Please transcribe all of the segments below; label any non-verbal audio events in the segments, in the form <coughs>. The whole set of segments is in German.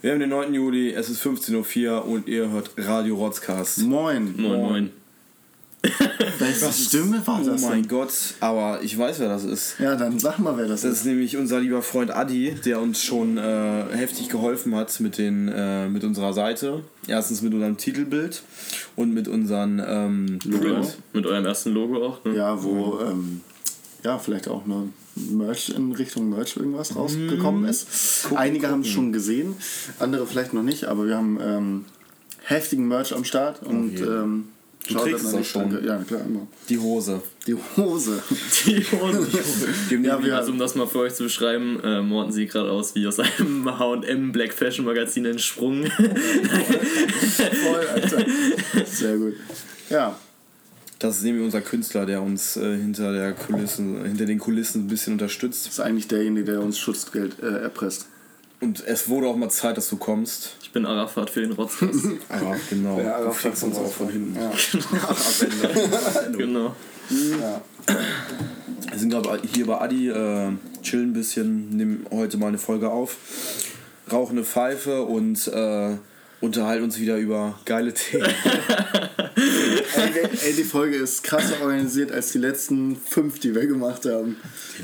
Wir haben den 9. Juli, es ist 15.04 Uhr und ihr hört Radio Rotzcast. Moin. Moin, moin. Welche Stimme war Oh das mein denn? Gott, aber ich weiß, wer das ist. Ja, dann sag mal, wer das, Das ist. ist nämlich unser lieber Freund Adi, der uns schon äh, heftig geholfen hat mit, den, äh, mit unserer Seite. Erstens mit unserem Titelbild und mit unseren ähm, Mit, mit eurem ersten Logo auch. Ne? Ja, wo ähm, ja, vielleicht auch eine Merch in Richtung Merch irgendwas rausgekommen ist. Einige haben es schon gesehen, andere vielleicht noch nicht, aber wir haben ähm, heftigen Merch am Start und jeden. ähm, Du schaut trägst es auch die schon. Ja, klar, immer. die Hose. Die Hose. <laughs> Die Hosen. Ja, wir, Also um das mal für euch zu beschreiben, äh, Morten sieht gerade aus wie aus einem <laughs> H&M Black Fashion Magazin entsprungen. <laughs> voll, Alter. Sehr gut. Ja, Das ist nämlich unser Künstler, der uns äh, hinter, der Kulissen, hinter den Kulissen ein bisschen unterstützt. ist eigentlich derjenige, der uns Schutzgeld äh, erpresst. Und es wurde auch mal Zeit, dass du kommst. Ich bin Arafat für den Rotzkast. <laughs> Ja, genau. Ja, du aber fickst uns auch von hinten. Ja. <laughs> genau. ja. Wir sind gerade hier bei Adi, äh, chillen ein bisschen, nehmen heute mal eine Folge auf, rauchen eine Pfeife und äh, unterhalten uns wieder über geile Themen. <laughs> Ey, die Folge ist krasser organisiert als die letzten fünf, die wir gemacht haben.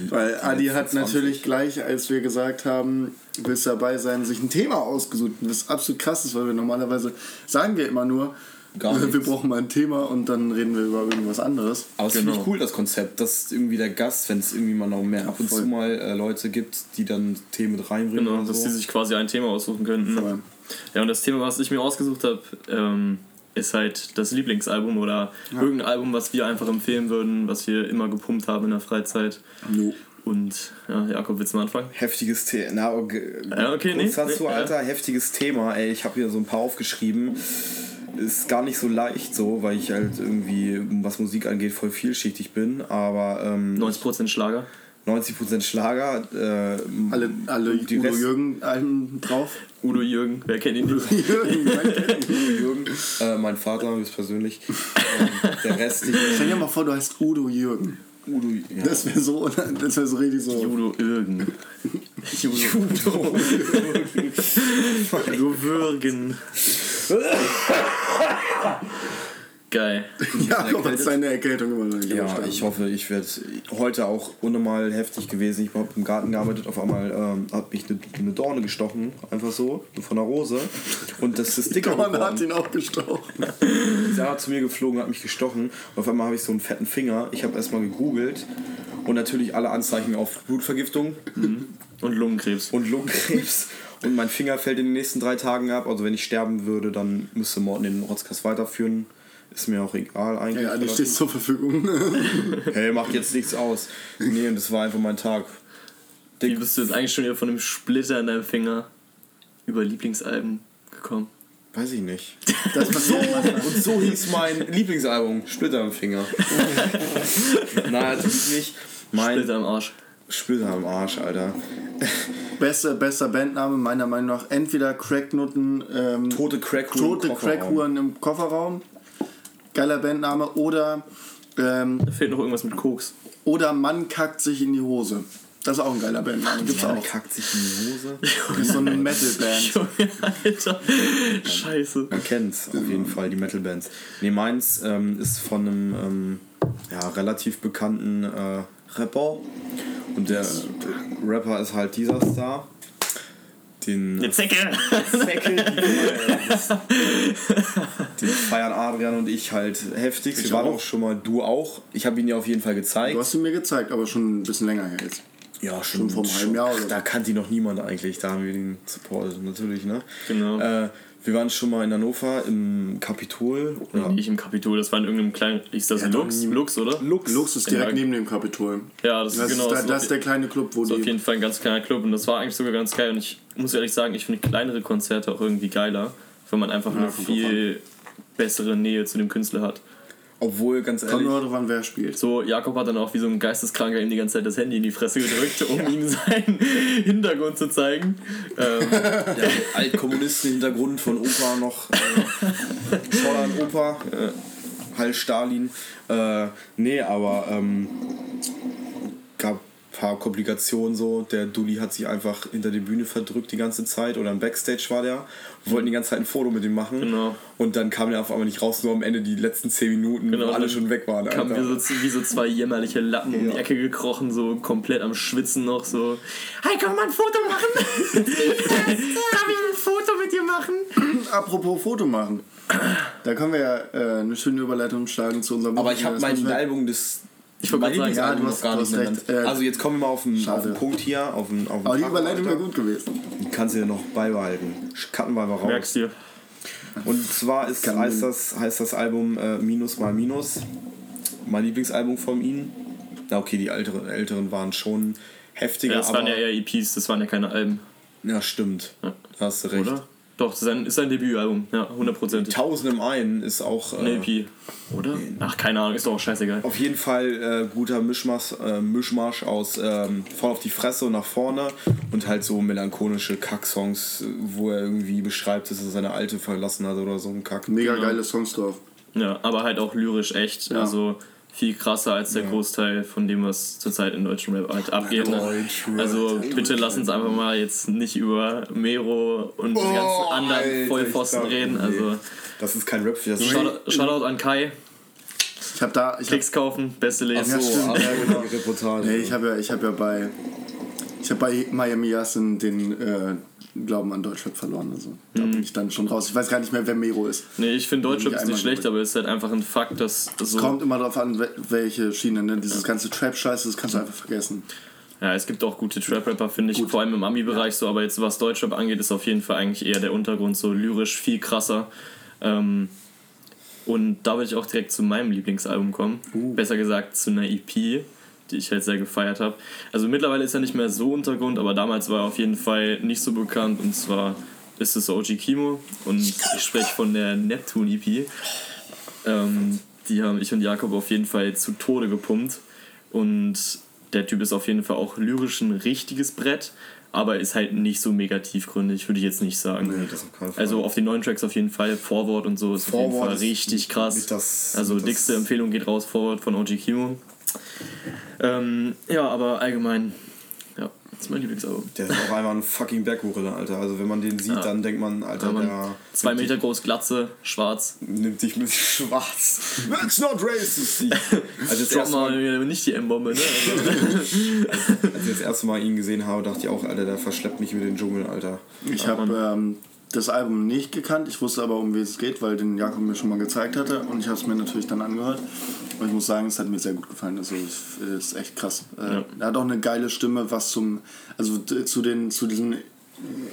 Weil Adi hat letzten 20. natürlich gleich, als wir gesagt haben, willst dabei sein, sich ein Thema ausgesucht. Was absolut krass ist, weil wir normalerweise sagen wir immer nur, Gar wir brauchen mal ein Thema und dann reden wir über irgendwas anderes. Aber es finde ich Genau. cool, das Konzept, dass irgendwie der Gast, wenn es irgendwie mal noch mehr ab und voll. zu mal äh, Leute gibt, die dann Themen mit reinbringen. Genau, dass so. die sich quasi ein Thema aussuchen könnten. Voll. Ja, und das Thema, was ich mir ausgesucht habe, ähm, ist halt das Lieblingsalbum oder irgendein Album, was wir einfach empfehlen würden, was wir immer gepumpt haben in der Freizeit. Jo. Und ja, Jakob, willst du mal anfangen? Heftiges Thema. Na, okay. Ja, okay, nee, dazu, nee, Alter, heftiges Thema. Ey, ich habe hier so ein paar aufgeschrieben. Ist gar nicht so leicht so, weil ich halt irgendwie, was Musik angeht, voll vielschichtig bin. Aber ähm, 90% Schlager. 90% Schlager. Äh, Alle, alle die Udo Rest- Jürgen Alben drauf. Udo Jürgen, wer kennt ihn nicht? Jürgen, kennt ihn. <laughs> Jürgen, äh, mein Vater höchstpersönlich. ähm, der Rest, Stell dir mal vor, du heißt Udo Jürgen. Udo, ja. Das wäre so, das wäre so richtig so. Udo Jürgen. Udo. Udo Würgen. Geil. Jakob hat seine Erkältung immer noch nicht Ja, überstanden. ich hoffe, ich werde heute auch unnormal heftig gewesen. Ich habe im Garten gearbeitet, auf einmal ähm, hat mich eine, eine Dorne gestochen, einfach so, von der Rose. Und das ist dicker Dorn hat geworden. ihn auch gestochen. <laughs> Sarah zu mir geflogen, hat mich gestochen. Und auf einmal habe ich so einen fetten Finger. Ich habe erstmal gegoogelt und natürlich alle Anzeichen auf Blutvergiftung Und Lungenkrebs. und Lungenkrebs. Und mein Finger fällt in den nächsten drei Tagen ab. Also wenn ich sterben würde, dann müsste Morten den Rotzkast weiterführen. Ist mir auch egal eigentlich. Ja, die steht zur Verfügung. <laughs> Hey, macht jetzt nichts aus. Nee, und das war einfach mein Tag. Wie bist du jetzt eigentlich schon wieder von dem Splitter in deinem Finger über Lieblingsalben gekommen? Weiß ich nicht. <laughs> Das manchmal. Und so hieß mein Lieblingsalbum, Splitter am Finger. <laughs> Nein, natürlich nicht. Mein Splitter im Arsch. Splitter am Arsch, Alter. Bester, bester Bandname meiner Meinung nach entweder Cracknutten, ähm, Tote Crackhuren. Tote im. Crackhuren im Kofferraum. Geiler Bandname. Oder, ähm, Da fehlt noch irgendwas mit Koks. oder Mann kackt sich in die Hose. Das ist auch ein geiler Bandname. Gibt's Ja, auch. kackt sich in die Hose. <laughs> Das ist so eine Metalband. Junge, Alter. Scheiße. Man kennt's auf jeden Fall, die Metal-Bands. Nee, meins ähm, ist von einem ähm, ja, relativ bekannten äh, Rapper. Und der Rapper ist halt dieser Star. Den, Eine Zecke. den feiern Adrian und ich halt heftig. Ich Wir waren auch. auch schon mal, du auch. Ich habe ihn dir auf jeden Fall gezeigt. Du hast ihn mir gezeigt, aber schon ein bisschen länger her jetzt. Ja, Schon vor einem halben Jahr oder so. Da kannte ihn noch niemand eigentlich. Da haben wir ihn supportet, natürlich, ne? Genau. Äh, wir waren schon mal in Hannover im Kapitol. Oder Nicht im Kapitol, das war in irgendeinem kleinen. Ist das Ja, Lux? Lux, oder? Lux. Lux ist direkt Ja. neben dem Kapitol. Ja, das, Das, ist genau ist, da, das ist der auf, kleine Club, wo ist auf die. jeden Fall ein ganz kleiner Club und das war eigentlich sogar ganz geil. Und ich muss ehrlich sagen, ich finde kleinere Konzerte auch irgendwie geiler, weil man einfach eine kommt drauf viel bessere Nähe zu dem Künstler hat. Obwohl, ganz Kommt ehrlich, nur darauf an, wer spielt. So, Jakob hat dann auch wie so ein Geisteskranker ihm die ganze Zeit das Handy in die Fresse gedrückt, um ihm seinen <laughs> Hintergrund zu zeigen. Ähm, <laughs> der Altkommunisten-Hintergrund von Opa noch. Äh, Schau an Opa. Äh, Heil Stalin. Äh, nee, aber ähm, gab paar Komplikationen so. Der Dulli hat sich einfach hinter die Bühne verdrückt die ganze Zeit oder im Backstage war der. Wir wollten die ganze Zeit ein Foto mit ihm machen. Genau. Und dann kam der auf einmal nicht raus, nur am Ende die letzten 10 Minuten, Genau, wo alle schon weg waren. Kamen Alter. wir so, wie so zwei jämmerliche Lappen um die Ja. Ecke gekrochen, so komplett am Schwitzen noch, so. Hey, wir mal ein Foto machen? <laughs> Darf ich ein Foto mit dir machen? Apropos Foto machen. Da können wir ja äh, eine schöne Überleitung schlagen zu unserem Aber ich habe Das mein müssen wir- Album des. Ich wollte gerade sagen, ja, Lieblingsalbum du hast- gar du nicht recht. Äh, also jetzt kommen wir mal auf den, auf den Punkt hier, auf den, auf den Aber die Überleitung wäre gut gewesen. Die kannst du ja noch beibehalten. Cutten wir mal raus. Merkst du? Und zwar ist, Kann heißt, das, heißt das Album äh, Minus mal Minus. Mein Lieblingsalbum von ihnen. Na okay, die älteren, älteren waren schon heftiger, Ja, das aber. waren ja eher EPs, das waren ja keine Alben. ja, stimmt. Ja. Da hast du recht. Oder? Doch, das ist ein, ist ein Debütalbum, ja, hundertprozentig. Tausend im einen ist auch. Äh, Eine EP. Oder? Ach, keine Ahnung, ist doch auch scheißegal. Auf jeden Fall äh, guter Mischmasch, äh, Mischmasch aus ähm, voll auf die Fresse und nach vorne und halt so melancholische Kack-Songs, wo er irgendwie beschreibt, dass er seine Alte verlassen hat oder so ein Kack. Mega Genau. geile Songs drauf. Ja, aber halt auch lyrisch echt. Ja. Also viel krasser als der Großteil von dem, was zurzeit in deutschen Rap halt abgeht. Ne? Also bitte lass uns einfach mal jetzt nicht über Mero und die ganzen anderen Oh, Alter, Vollpfosten dachte, reden. nee. Also Das ist kein Rap, das ist Shoutout, Shoutout an Kai, Ich habe da. Ich hab, Klicks kaufen, beste Lesen. Ja, so, stimmt. aber die Reportage. nee, ich habe ja, ich hab ja bei. Ich habe bei Miami Yassin den äh, Glauben an Deutschland verloren. Also da Mhm. bin ich dann schon raus. Ich weiß gar nicht mehr, wer Mero ist. Nee, ich finde Deutschrap ist nicht schlecht, aber es ist halt einfach ein Fakt, dass so. Kommt immer darauf an, wel- welche Schiene. Ne? Dieses ganze Trap-Scheiße, das kannst du einfach vergessen. Ja, es gibt auch gute Trap-Rapper, finde ich, vor allem im Ami-Bereich so, aber jetzt was Deutschrap angeht, ist auf jeden Fall eigentlich eher der Untergrund so lyrisch viel krasser. Ähm, und da würde ich auch direkt zu meinem Lieblingsalbum kommen. Besser gesagt zu einer EP, die ich halt sehr gefeiert habe. Also mittlerweile ist er nicht mehr so Untergrund, aber damals war er auf jeden Fall nicht so bekannt und zwar ist es OG Kimo und ich spreche von der Neptune EP. Ähm, die haben ich und Jakob auf jeden Fall zu Tode gepumpt. Und der Typ ist auf jeden Fall auch lyrisch ein richtiges Brett, aber ist halt nicht so mega tiefgründig, würde ich jetzt nicht sagen. Nee, das auf keinen Fall. Also auf den neuen Tracks auf jeden Fall. Forward und so ist auf jeden Forward Fall richtig krass. das- also das- dickste Empfehlung geht raus, Forward von OG Kimo. Ähm, ja, aber allgemein, ja, das ist mein Lieblingsalbum. Der ist auch einmal ein fucking Berggorilla, Alter. Also wenn man den sieht, Ja. dann denkt man, Alter, Ja, man, der zwei Meter groß, Glatze, schwarz. nimmt dich mit <laughs> schwarz. That's not racist. <laughs> Also das Drop erste Mal, mal nicht die M-Bombe, ne? Also, <laughs> als ich das erste Mal ihn gesehen habe, dachte ich auch, Alter, der verschleppt mich über den Dschungel, Alter. Ich habe ähm, das Album nicht gekannt. Ich wusste aber, um wie es geht, weil den Jakob mir schon mal gezeigt hatte. Und ich habe es mir natürlich dann angehört. Und ich muss sagen, es hat mir sehr gut gefallen. Also es ist echt krass. Äh, Ja. Er hat auch eine geile Stimme, was zum, also zu den, zu diesen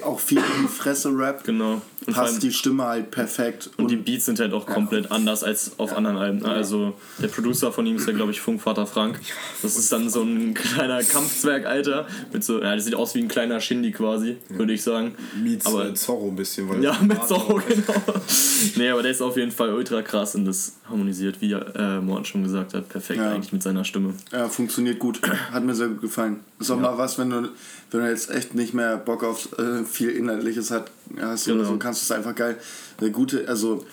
auch viel in die Fresse-Rap genau. Und passt die Stimme halt perfekt. Und die Beats sind halt auch komplett anders als auf anderen Alben. ne? Also der Producer von ihm ist ja, glaube ich, Funkvater Frank. Das ist dann so ein kleiner Kampfzwerg, Alter. Mit so, ja, das sieht aus wie ein kleiner Shindy quasi, würde ich sagen. Meets Aber- äh, Zorro ein bisschen. Weil Ja, mit Zorro, genau. nee, aber der ist auf jeden Fall ultra krass und das harmonisiert, wie äh, Morten schon gesagt hat, perfekt Ja. eigentlich mit seiner Stimme. Ja, funktioniert gut. <clears throat> Hat mir sehr gut gefallen. Ist auch mal was, wenn du, wenn du jetzt echt nicht mehr Bock auf äh, viel Inhaltliches hat, hast oder Genau. so, kannst du es einfach geil. Eine gute, also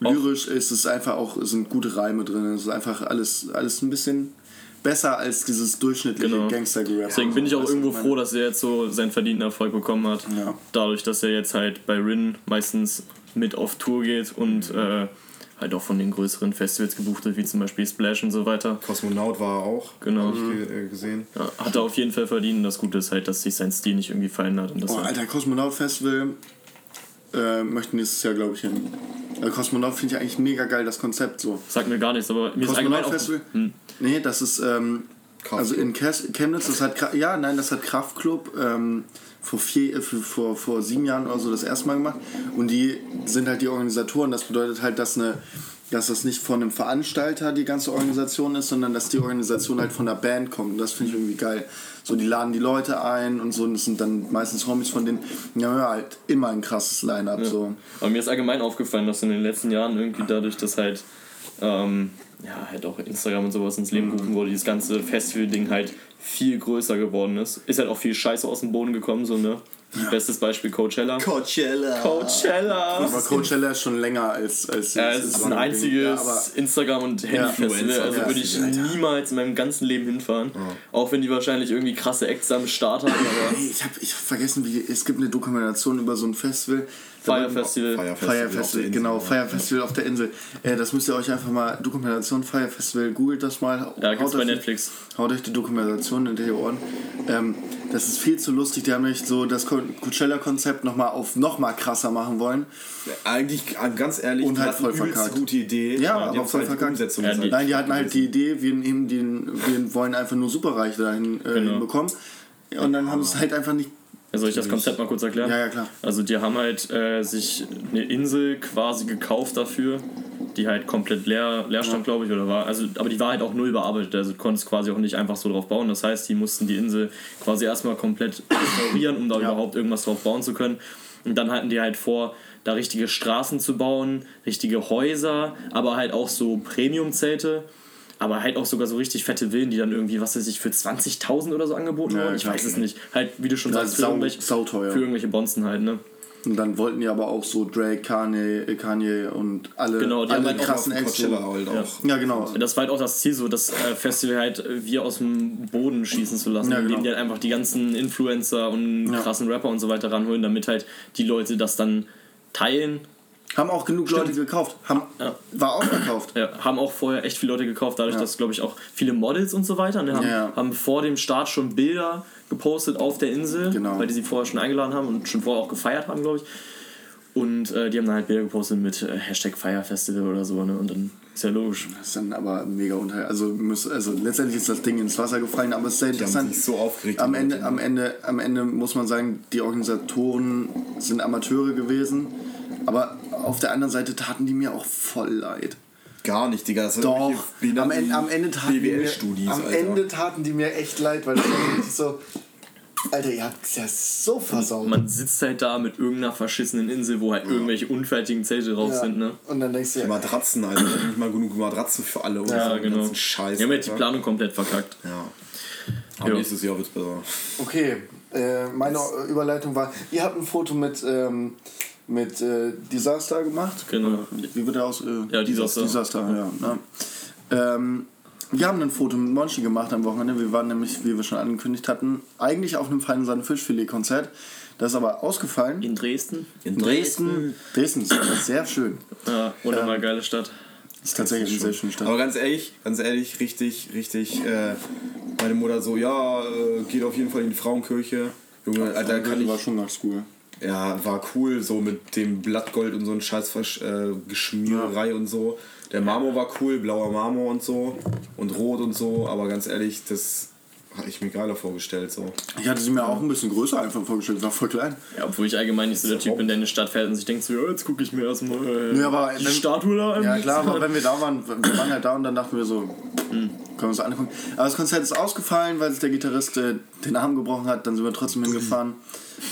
lyrisch ist es einfach auch, sind gute Reime drin. Es ist einfach alles, alles ein bisschen besser als dieses durchschnittliche Genau. Gangster-Gerap. Deswegen bin ich auch du, irgendwo froh, dass er jetzt so seinen verdienten Erfolg bekommen hat. Ja. Dadurch, dass er jetzt halt bei Rin meistens mit auf Tour geht und äh, halt auch von den größeren Festivals gebucht wird, wie zum Beispiel Splash und so weiter. Kosmonaut war er auch. Genau. Hab ich ge- äh, gesehen. Ja, hat er auf jeden Fall verdient. Das Gute ist halt, dass sich sein Stil nicht irgendwie verändert. Und das Oh, halt- Alter, Kosmonaut Festival äh, möchten nächstes Jahr, glaube ich, hin. Also Kosmonaut finde ich eigentlich mega geil, das Konzept so. sagt mir gar nichts, aber mir ist allgemein Kosmonaut auch. Festival? Hm. Nee, das ist, ähm, Kraftklub. also in Chemnitz, das hat, ja, nein, das hat Kraftklub ähm, vor, vier, äh, vor, vor sieben Jahren oder so das erste Mal gemacht. Und die sind halt die Organisatoren. Das bedeutet halt, dass eine dass das nicht von einem Veranstalter die ganze Organisation ist, sondern dass die Organisation halt von der Band kommt. Und das finde ich irgendwie geil. So, die laden die Leute ein und so, und das sind dann meistens Homies von denen. Ja, ja halt immer ein krasses Line-Up. So. Aber mir ist allgemein aufgefallen, dass in den letzten Jahren irgendwie dadurch, dass halt ähm, ja, halt auch Instagram und sowas ins Leben gerufen wurde, dieses ganze Festival-Ding halt viel größer geworden ist. Ist halt auch viel Scheiße aus dem Boden gekommen, so, ne? Bestes Beispiel Coachella. Coachella. Coachella! Aber Coachella ist schon länger als. als Ja, es ist ein einziges Ja, Instagram- und Handy-Festival. Also ja, würde ich ja. niemals in meinem ganzen Leben hinfahren. Auch wenn die wahrscheinlich irgendwie krasse Acts am Start haben. Aber Hey, ich habe ich hab vergessen, wie es gibt eine Dokumentation über so ein Festival. Fire Festival. Fire Fire auf der Festival, Insel, genau, ja. Fire Festival auf der Insel. Äh, das müsst ihr euch einfach mal, Dokumentation Fire Festival, googelt das mal. Ja, gibt's bei Netflix. Haut euch die Dokumentation in die Ohren. Ähm, das ist viel zu lustig, die haben nämlich so das Co- Coachella-Konzept nochmal auf nochmal krasser machen wollen. Eigentlich, äh, ganz ehrlich, Und halt voll verkackt. gute Idee. Ja, die aber voll halt verkackt. Umsetzung Ja, die- halt Nein, die hatten halt die Idee, wir, nehmen den, wir wollen einfach nur Superreiche dahin äh, Genau. hinbekommen. Und dann haben sie es halt einfach nicht. Ja, Soll ich das Konzept mal kurz erklären? Ja, ja, klar. Also die haben halt äh, sich eine Insel quasi gekauft dafür, die halt komplett leer, leer stand, glaube ich, oder war. Also, aber die war halt auch null bearbeitet, also du konntest quasi auch nicht einfach so drauf bauen. Das heißt, die mussten die Insel quasi erstmal komplett <coughs> restaurieren, um da überhaupt irgendwas drauf bauen zu können. Und dann hatten die halt vor, da richtige Straßen zu bauen, richtige Häuser, aber halt auch so Premium-Zelte. Aber halt auch sogar so richtig fette Villen, die dann irgendwie, was weiß ich, für 20.000 oder so angeboten Ja, wurden. Ich weiß es nicht. Halt, wie du schon Ja, sagst, für sau- irgendwelche, für irgendwelche Bonzen halt, ne? Und dann wollten die aber auch so Drake, Kanye, äh, Kanye und alle, Genau, die haben alle halt auch krassen Acts. So- halt auch. Ja, genau. Das war halt auch das Ziel, so das äh, Festival halt äh, wir aus dem Boden schießen zu lassen, Ja, genau. indem die halt einfach die ganzen Influencer und Ja. krassen Rapper und so weiter ranholen, damit halt die Leute das dann teilen. Haben auch genug Leute gekauft. Haben, Ja. War auch verkauft. Ja, haben auch vorher echt viele Leute gekauft, dadurch, Ja. dass, glaube ich, auch viele Models und so weiter ne, haben, Ja. haben vor dem Start schon Bilder gepostet auf der Insel, Genau. weil die sie vorher schon eingeladen haben und schon vorher auch gefeiert haben, glaube ich. Und äh, die haben dann halt Bilder gepostet mit äh, Hashtag Fire Festival oder so, ne? Und dann ist ja logisch. Das ist dann aber mega unter. Also, muss, also letztendlich ist das Ding ins Wasser gefallen, aber es ist sehr Die haben interessant. sich so aufgeregt. Am Ende, am, Ende, am Ende muss man sagen, die Organisatoren sind Amateure gewesen. Aber auf der anderen Seite taten die mir auch voll leid. Gar nicht, Digga. Das Doch, am Ende, am Ende taten die mir, BWL-Studis, am Alter. Ende taten die mir echt leid, weil das war so, Alter, ihr habt es ja so versaut. Man sitzt halt da mit irgendeiner verschissenen Insel, wo halt irgendwelche unfertigen Zelte drauf ja. sind, ne? Und dann denkst du ja, Matratzen, Alter. Nicht mal genug Matratzen für alle. oder Ja, so genau. ganzen Scheiß. Die haben halt die. Planung komplett verkackt. Ja. Aber Jo. nächstes Jahr wird's besser. okay, äh, meine Überleitung war, ihr habt ein Foto mit, ähm, mit äh, Disaster gemacht. Genau. Wie wird der aus? Äh, Ja, Disaster. Disaster, ja. Ne? Ähm, wir haben ein Foto mit Monchi gemacht am Wochenende. Wir waren nämlich, wie wir schon angekündigt hatten, eigentlich auf einem feinen Sand Fischfilet-Konzert. Das ist aber ausgefallen. In Dresden? In Dresden. Dresden ist sehr schön. Ja, oder mal geile Stadt. Ist tatsächlich eine sehr schöne Stadt. Aber ganz ehrlich, ganz ehrlich, richtig, richtig, äh, meine Mutter so, ja, äh, geht auf jeden Fall in die Frauenkirche. Junge, Alter, kann ich, war schon ganz cool. Ja, war cool, so mit dem Blattgold und so ein scheiß äh, Geschmiererei und so. Der Marmor war cool, blauer Marmor und so und rot und so, aber ganz ehrlich, das habe ich mir geiler vorgestellt, so. Ich hatte sie mir auch ein bisschen größer einfach vorgestellt, war voll klein. Ja, obwohl ich allgemein nicht so der Typ bin, der in eine Stadt fährt und sich denkt so, ja, jetzt gucke ich mir erstmal äh, Nee, aber die wenn- Statue da an. Ja klar, aber wenn wir da waren, wir waren halt da und dann dachten wir so, können wir uns angucken. Aber das Konzert ist ausgefallen, weil sich der Gitarrist äh, den Arm gebrochen hat, dann sind wir trotzdem hingefahren,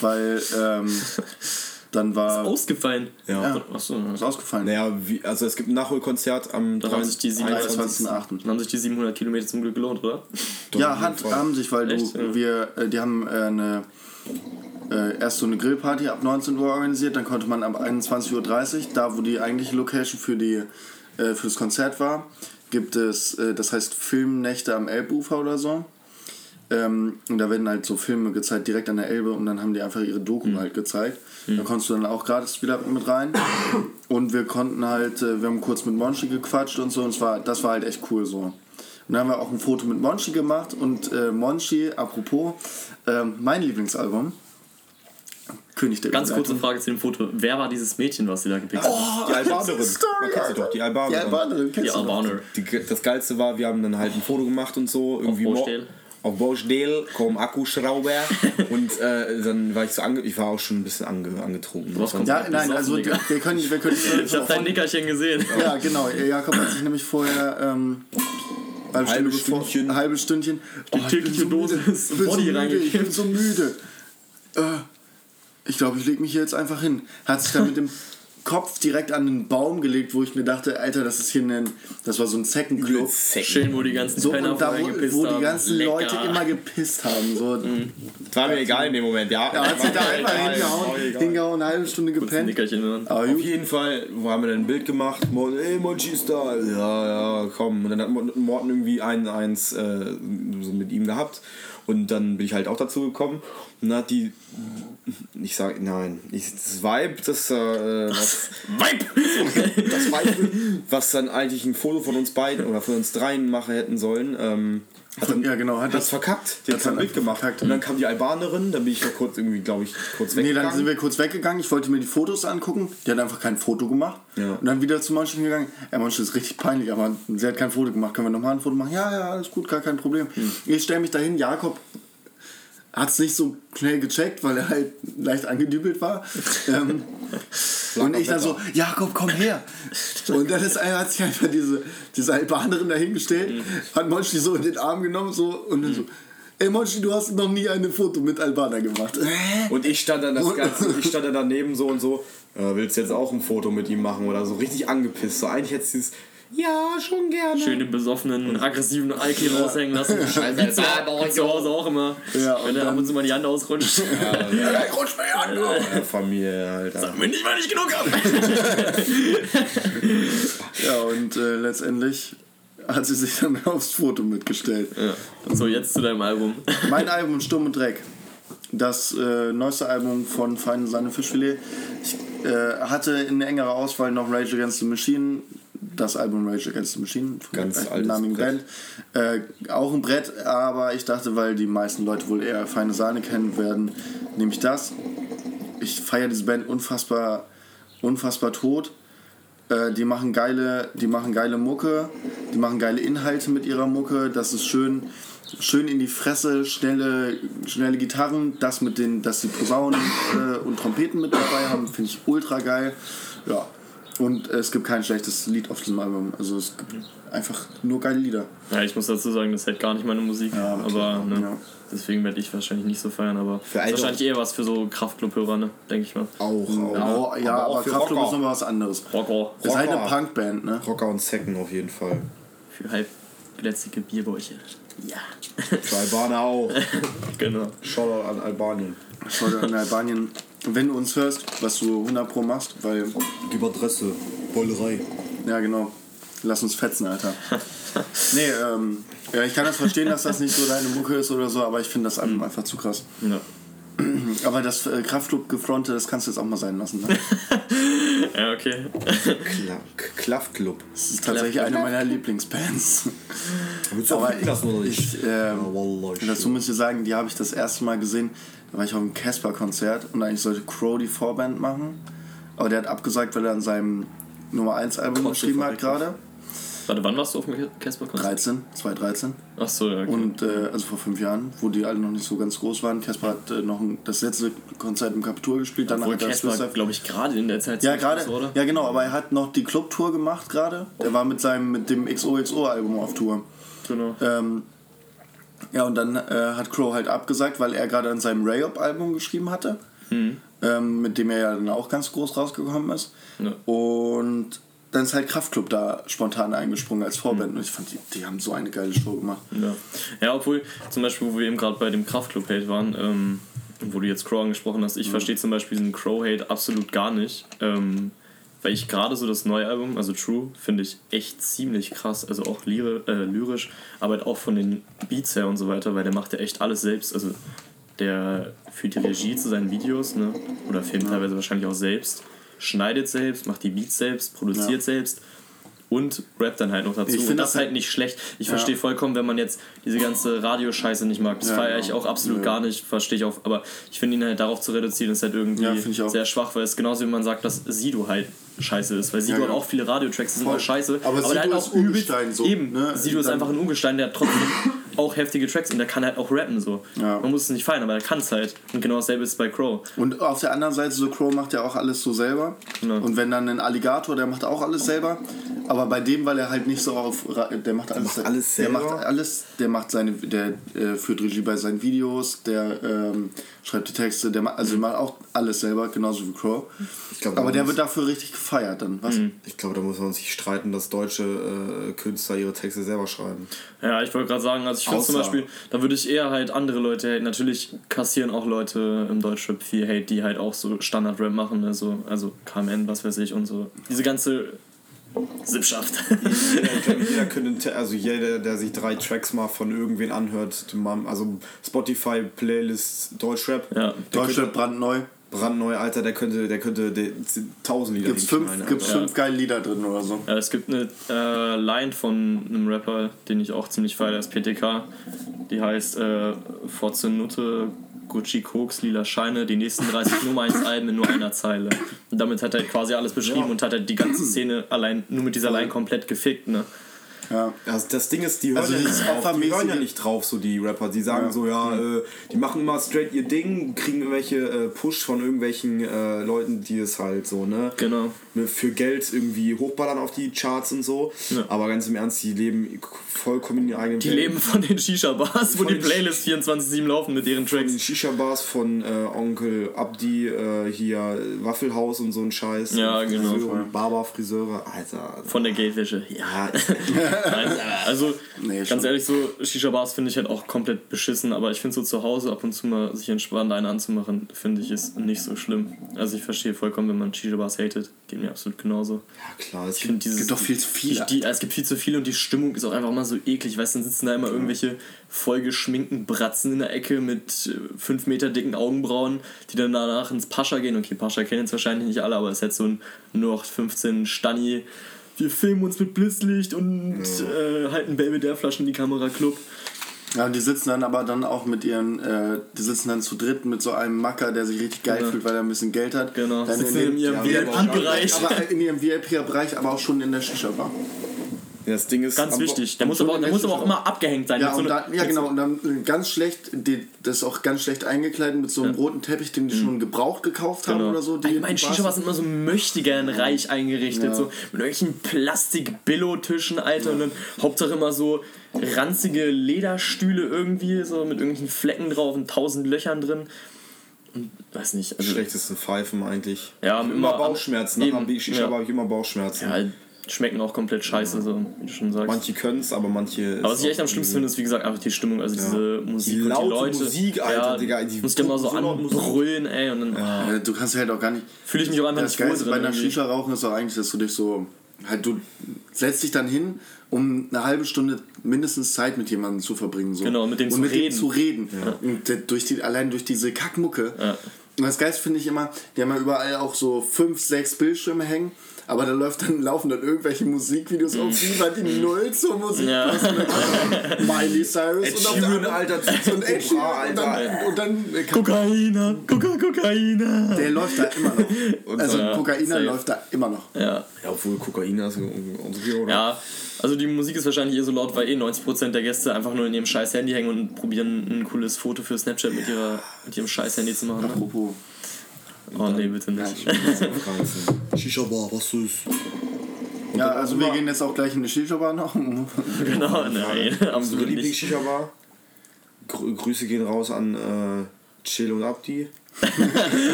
weil ähm, <laughs> dann war... Ausgefallen. Ja. Achso, ist ausgefallen. Naja, wie, also es gibt ein Nachholkonzert am Dann haben sich die 21.8. Dann haben sich die 700 Kilometer zum Glück gelohnt, oder? Ja, hat, haben sich, weil Echt? du, wir, äh, die haben äh, eine, äh, erst so eine Grillparty ab 19 Uhr organisiert, dann konnte man ab 21.30 Uhr, da wo die eigentliche Location für, die, äh, für das Konzert war, gibt es, äh, das heißt Filmnächte am Elbufer oder so. Ähm, und da werden halt so Filme gezeigt direkt an der Elbe und dann haben die einfach ihre Doku Mhm. halt gezeigt. Da konntest du dann auch gratis wieder mit rein. Und wir konnten halt, äh, wir haben kurz mit Monchi gequatscht und so und es war, das war halt echt cool so. Und dann haben wir auch ein Foto mit Monchi gemacht und äh, Monchi, apropos, ähm, mein Lieblingsalbum, König der Ganz kurze. Frage zu dem Foto. Wer war dieses Mädchen, was sie da gepickt hat? die Albanerin. Story, Man kennt sie doch, die Albanerin. Die Albanerin, Die kennst du doch. Albaner. Die, das Geilste war, wir haben dann halt ein Foto gemacht und so. Irgendwie Baustelle? Auf Baustelle, kommen Akkuschrauber. <laughs> und äh, dann war ich so ange ich war auch schon ein bisschen ange angetrunken. Was kommt- Ja, nein, also wir Digga. können, wir können Ich hab dein Nickerchen gesehen. Ja, genau. Jakob hat sich nämlich vorher ähm, halbe, Halbe Stunde Stündchen. ein halbes Stündchen Die ich bin tägliche so müde, Dosis ich bin so Body müde, ich bin so müde. Äh, ich glaube, ich lege mich hier jetzt einfach hin. Hat sich dann mit dem Kopf direkt an den Baum gelegt, wo ich mir dachte, Alter, das ist hier ein, das war so ein Second-Club. Schön, wo die ganzen So, Penner und da, wo, wo die haben. ganzen Lecker. Leute immer gepisst haben. So, Das war mir egal in dem Moment, ja. Er hat sich da einfach Egal, hingehauen, hingehauen, eine halbe Stunde gepennt. Aber Auf gut, jeden Fall wo haben wir dann ein Bild gemacht. Morten, ey, Monchi ist da. Ja, ja, komm. Und dann hat Morten irgendwie ein, eins äh, so mit ihm gehabt. Und dann bin ich halt auch dazu gekommen. Und dann hat die. Ich sag, nein. Ich, das Vibe, das. Äh, was, Vibe! <laughs> das Vibe, was dann eigentlich ein Foto von uns beiden oder von uns dreien machen hätten sollen. Ähm, hat dann, Ja, genau, hat das verkackt. Die hat kein dann Bild gemacht. verkackt. Und dann kam die Albanerin, dann bin ich noch kurz irgendwie, glaube ich, kurz Nee, weggegangen. dann sind wir kurz weggegangen. Ich wollte mir die Fotos angucken. Die hat einfach kein Foto gemacht. Ja. Und dann wieder zu Monchi gegangen. Ey, Monchi ist richtig peinlich, aber sie hat kein Foto gemacht. Können wir nochmal ein Foto machen? Ja, ja, alles gut, gar kein Problem. Hm. Ich stelle mich dahin. Jakob hat es nicht so schnell gecheckt, weil er halt leicht angedübelt war. ähm, und ich dann so, Jakob, komm her. Und dann ist, hat sich einfach diese, diese Albanerin dahingestellt, Hm. hat Monchi so in den Arm genommen so, und dann so, ey Monchi, du hast noch nie ein Foto mit Albaner gemacht. Und ich stand dann das Ganze, ich stand dann daneben so und so, äh, willst du jetzt auch ein Foto mit ihm machen oder so, richtig angepisst. So eigentlich du dieses, ja, schon gerne. Schön den besoffenen, aggressiven Alki raushängen lassen. <laughs> Scheiße, zu, wie zu Hause auch immer. Ja, und Wenn er ab dann- und zu mal die Hand ausrutscht. Ja, <laughs> rutsch mir an. Ja, Familie, Alter. Wenn ich mal nicht genug habe. <laughs> Ja, und äh, letztendlich hat sie sich dann aufs Foto mitgestellt. Ja. So, jetzt zu deinem Album. Mein Album Sturm und Dreck. Das äh, neueste Album von Feine Sahne Fischfilet. Ich äh, hatte in engerer Auswahl noch Rage Against the Machine. Das Album Rage Against the Machine von Ganz der gleichnamigen Brett. Band. Äh, auch ein Brett, aber ich dachte, weil die meisten Leute wohl eher Feine Sahne kennen werden, nehme ich das. Ich feiere diese Band unfassbar, unfassbar tot. Äh, die machen geile, die machen geile Mucke, die machen geile Inhalte mit ihrer Mucke. Das ist schön, schön in die Fresse, schnelle, schnelle Gitarren. Das mit den, dass die Posaunen äh, und Trompeten mit dabei haben, finde ich ultra geil. Ja. Und äh, es gibt kein schlechtes Lied auf diesem Album. Also es gibt einfach nur geile Lieder. Ja, ich muss dazu sagen, das ist halt gar nicht meine Musik. Ja, okay. aber ne, Ja. deswegen werde ich wahrscheinlich nicht so feiern. Aber Für ist wahrscheinlich eher was für so Kraftclub-Hörer, ne? denke ich mal. Auch, auch. Ja, Oh, ja aber, auch für Kraftklub Rocker. ist nochmal was anderes. Rocker. Es ist halt eine Rocker. Punkband, ne? Rocker und Second auf jeden Fall. Für halbglätzige Bierbäuche. Ja. Für Albaner auch. <laughs> genau. Shoutout an Albanien. Schau in Albanien. Wenn du uns hörst, was du 100 Pro machst, weil Gib Adresse. Bollerei. Ja, genau. Lass uns fetzen, Alter. <laughs> nee, ähm, ja, ich kann das verstehen, dass das nicht so deine Mucke ist oder so, aber ich finde das Album einfach zu krass. Ja. <clears throat> Aber das äh, Kraftclub-Gefronte, das kannst du jetzt auch mal sein lassen. Ne? <laughs> ja, okay. Kla Klaffclub. Das ist tatsächlich eine meiner Lieblingsbands. Willst du auch Aber lassen oder nicht? ich, ähm, Ja, dazu muss ich sagen, die habe ich das erste Mal gesehen, da war ich auf einem Casper-Konzert und eigentlich sollte Crow die Vorband machen. Aber der hat abgesagt, weil er an seinem Nummer 1 Album geschrieben hat gerade. Warte, wann warst du auf dem Casper-Konzert? 13, 2013. Achso, ja, okay. Und äh, also vor fünf Jahren, wo die alle noch nicht so ganz groß waren. Casper hat äh, noch ein, das letzte Konzert im Kapitol gespielt, danach Obwohl hat er das Casper, glaube ich, gerade in der Zeit ja, gerade. Ja, genau, aber er hat noch die Clubtour gemacht gerade. Der war mit seinem mit dem XOXO-Album auf Tour. Genau. Ähm, ja, und dann äh, hat Crow halt abgesagt, weil er gerade an seinem Ray-Up-Album geschrieben hatte. Ähm, mit dem er ja dann auch ganz groß rausgekommen ist. Ja. Und dann ist halt Kraftklub da spontan eingesprungen als Vorband. Und ich fand, die, die haben so eine geile Show gemacht. Ja. ja, obwohl, zum Beispiel, wo wir eben gerade bei dem Kraftclub-Hate waren, ähm, wo du jetzt Crow angesprochen hast, ich verstehe zum Beispiel diesen Crow-Hate absolut gar nicht. Ähm, weil ich gerade so das neue Album, also True, finde ich echt ziemlich krass. Also auch lyri äh, lyrisch, aber halt auch von den Beats her und so weiter, weil der macht ja echt alles selbst. Also der führt die Regie zu seinen Videos, ne? Oder filmt teilweise wahrscheinlich auch selbst, schneidet selbst, macht die Beats selbst, produziert Ja. selbst und rappt dann halt noch dazu. Ich und das das ist halt halt- nicht schlecht. Ich Ja. verstehe vollkommen, wenn man jetzt diese ganze Radioscheiße nicht mag. Das Ja, feiere ich genau. auch absolut Ja. gar nicht, verstehe ich auch. Aber ich finde ihn halt darauf zu reduzieren, ist halt irgendwie ich auch. sehr schwach, weil es genauso wie man sagt, dass Sido halt scheiße ist. Weil Sido hat genau. auch viele Radiotracks, die sind mal scheiße. Aber der Sido hat ist Urgestein so, Eben, ne? Sido ist einfach ein Urgestein, der hat trotzdem <laughs> auch heftige Tracks und der kann halt auch rappen so. Ja. Man muss es nicht feiern, aber er kann es halt. Und genau dasselbe ist bei Crow. Und auf der anderen Seite, so Crow macht ja auch alles so selber. Genau. Und wenn dann ein Alligator, der macht auch alles selber. Aber bei dem, weil er halt nicht so auf. Der macht alles, macht alles Der selber? macht alles. Der macht seine. Der äh, führt Regie bei seinen Videos. Der ähm, schreibt die Texte. Der macht, also der macht auch alles selber, genauso wie Crow. Ich glaub, Aber der wird dafür richtig gefeiert dann. Was? Ich glaube, da muss man sich streiten, dass deutsche äh, Künstler ihre Texte selber schreiben. Ja, ich wollte gerade sagen, also ich finde zum Beispiel, da würde ich eher halt andere Leute haten. Natürlich kassieren auch Leute im Deutschrap viel Hate, die halt auch so Standard-Rap machen, also, also KMN, was weiß ich und so. Diese ganze Sippschaft. jeder, jeder könnte, also jeder, der sich drei Tracks mal von irgendwen anhört, also Spotify Playlist Deutschrap, ja. könnte, brandneu. brandneu, Alter, der könnte, der könnte der, tausend Lieder Gibt's fünf, hinschneiden, gibt's Alter. fünf geile Lieder drin oder so. Ja, es gibt eine äh, Line von einem Rapper, den ich auch ziemlich feiere, das PTK. Die heißt äh, Forze Nutte, Gucci Koks, Lila Scheine, die nächsten 30 Nummer 1 Alben in nur einer Zeile. Und damit hat er quasi alles beschrieben Ja. und hat halt die ganze Szene allein nur mit dieser Line komplett gefickt, ne? Ja. Also das Ding ist, die hören, Also ja, nicht drauf, die hören ja nicht drauf, so die Rapper. Die sagen Ja. so, ja, äh, die machen immer straight ihr Ding, kriegen irgendwelche äh, Push von irgendwelchen äh, Leuten, die es halt so, ne? Genau. Ne, für Geld irgendwie hochballern auf die Charts und so. Ja. Aber ganz im Ernst, die leben vollkommen in ihrer eigenen Die Welt. leben von den Shisha-Bars, wo die Playlists 24-7 laufen mit ihren von den Tracks. Shisha-Bars von äh, Onkel Abdi, äh, hier Waffelhaus und so ein Scheiß. Ja, Und genau, Friseure voll. und Barber-Friseure. Alter. Von der Geldwäsche. Ja. <laughs> Also, Nee, ganz schon. ehrlich, so Shisha-Bars finde ich halt auch komplett beschissen, aber ich finde so zu Hause ab und zu mal sich entspannt einen anzumachen, finde ich ist nicht so schlimm. Also ich verstehe vollkommen, wenn man Shisha-Bars hatet, geht mir absolut genauso. ja klar. Es Ich finde dieses... gibt doch viel zu viel. Die, es gibt viel zu viel und die Stimmung ist auch einfach mal so eklig. Weißt du, dann sitzen da immer irgendwelche vollgeschminkten Bratzen in der Ecke mit 5 Meter dicken Augenbrauen, die dann danach ins Pascha gehen. Okay, Pascha kennen jetzt wahrscheinlich nicht alle, aber es ist jetzt so ein 0815 Stani. Wir filmen uns mit Blitzlicht und äh, halten Belvedere-Flaschen in die Kamera Club. Ja, und die sitzen dann aber dann auch mit ihren, äh, die sitzen dann zu dritt mit so einem Macker, der sich richtig geil Genau. fühlt, weil er ein bisschen Geld hat. Genau, Dann sitzen in, in ihrem VIP-Bereich. <laughs> Aber in ihrem VIP-Bereich, aber auch schon in der Shisha-Bar. das Ding ist. Ganz wichtig. Der muss, aber, der muss aber auch immer abgehängt sein. Ja, mit so dann, ja genau, und dann ganz schlecht, die, das ist auch ganz schlecht eingekleidet mit so einem roten Teppich, den die schon gebraucht gekauft haben Mhm. Genau. oder so. Die Shisha-Bars Bars- sind immer so möchtegern reich eingerichtet, Ja. so mit irgendwelchen Plastik-Billo-Tischen, Alter, und dann Hauptsache immer so ranzige Lederstühle irgendwie, so mit irgendwelchen Flecken drauf und tausend Löchern drin. Und weiß nicht, also schlechtesten Pfeifen eigentlich. Ja, immer, immer- Bauchschmerzen. Nach eben, Shisha ja. habe ich immer Bauchschmerzen. ja, schmecken auch komplett scheiße, so wie du schon sagst. Manche können es, aber manche. aber was ich echt am schlimmsten finde, ist wie gesagt einfach die Stimmung, also diese Musik Die und laute die Leute. Musik, Alter, ja, Digga, die muss dir mal so anbrüllen, ey, und dann Ja, du kannst halt auch gar nicht. fühle ich mich auch einfach Das nicht wohl Geilste drin. bei einer. Shisha rauchen ist auch eigentlich, dass du dich so. Halt, du setzt dich dann hin, um eine halbe Stunde mindestens Zeit mit jemandem zu verbringen. So. Genau, mit dem und zu mit reden. Dem zu reden. Und der- durch die, allein durch diese Kackmucke. Ja. Und das Geilste finde ich immer, die haben ja überall auch so fünf, sechs Bildschirme hängen. Aber da läuft dann, laufen dann irgendwelche Musikvideos auf Viva, die null zur Musik. Ja. passen. Miley Cyrus Ed und auf Sheeran, der Alter, und Ed Sheeran und Alter. dann, und dann Kokainer, Koka, Kokainer. der läuft da immer noch. Also ja, Kokainer safe. läuft da immer noch. Ja. Ja, obwohl Kokain ist und so, oder? Ja, also die Musik ist wahrscheinlich eher so laut, weil eh 90% der Gäste einfach nur in ihrem scheiß Handy hängen und probieren ein cooles Foto für Snapchat mit, ihrer, mit ihrem scheiß Handy zu machen. Ne? Oh nee, bitte nicht. <laughs> Shisha-Bar, was ist? Ja, also wir gehen jetzt auch gleich in die Shisha-Bar noch. <laughs> genau, nein, <laughs> absolut nicht. Lieblings-Shisha-Bar. Grü Grüße gehen raus an äh, Chill und Abdi. <laughs>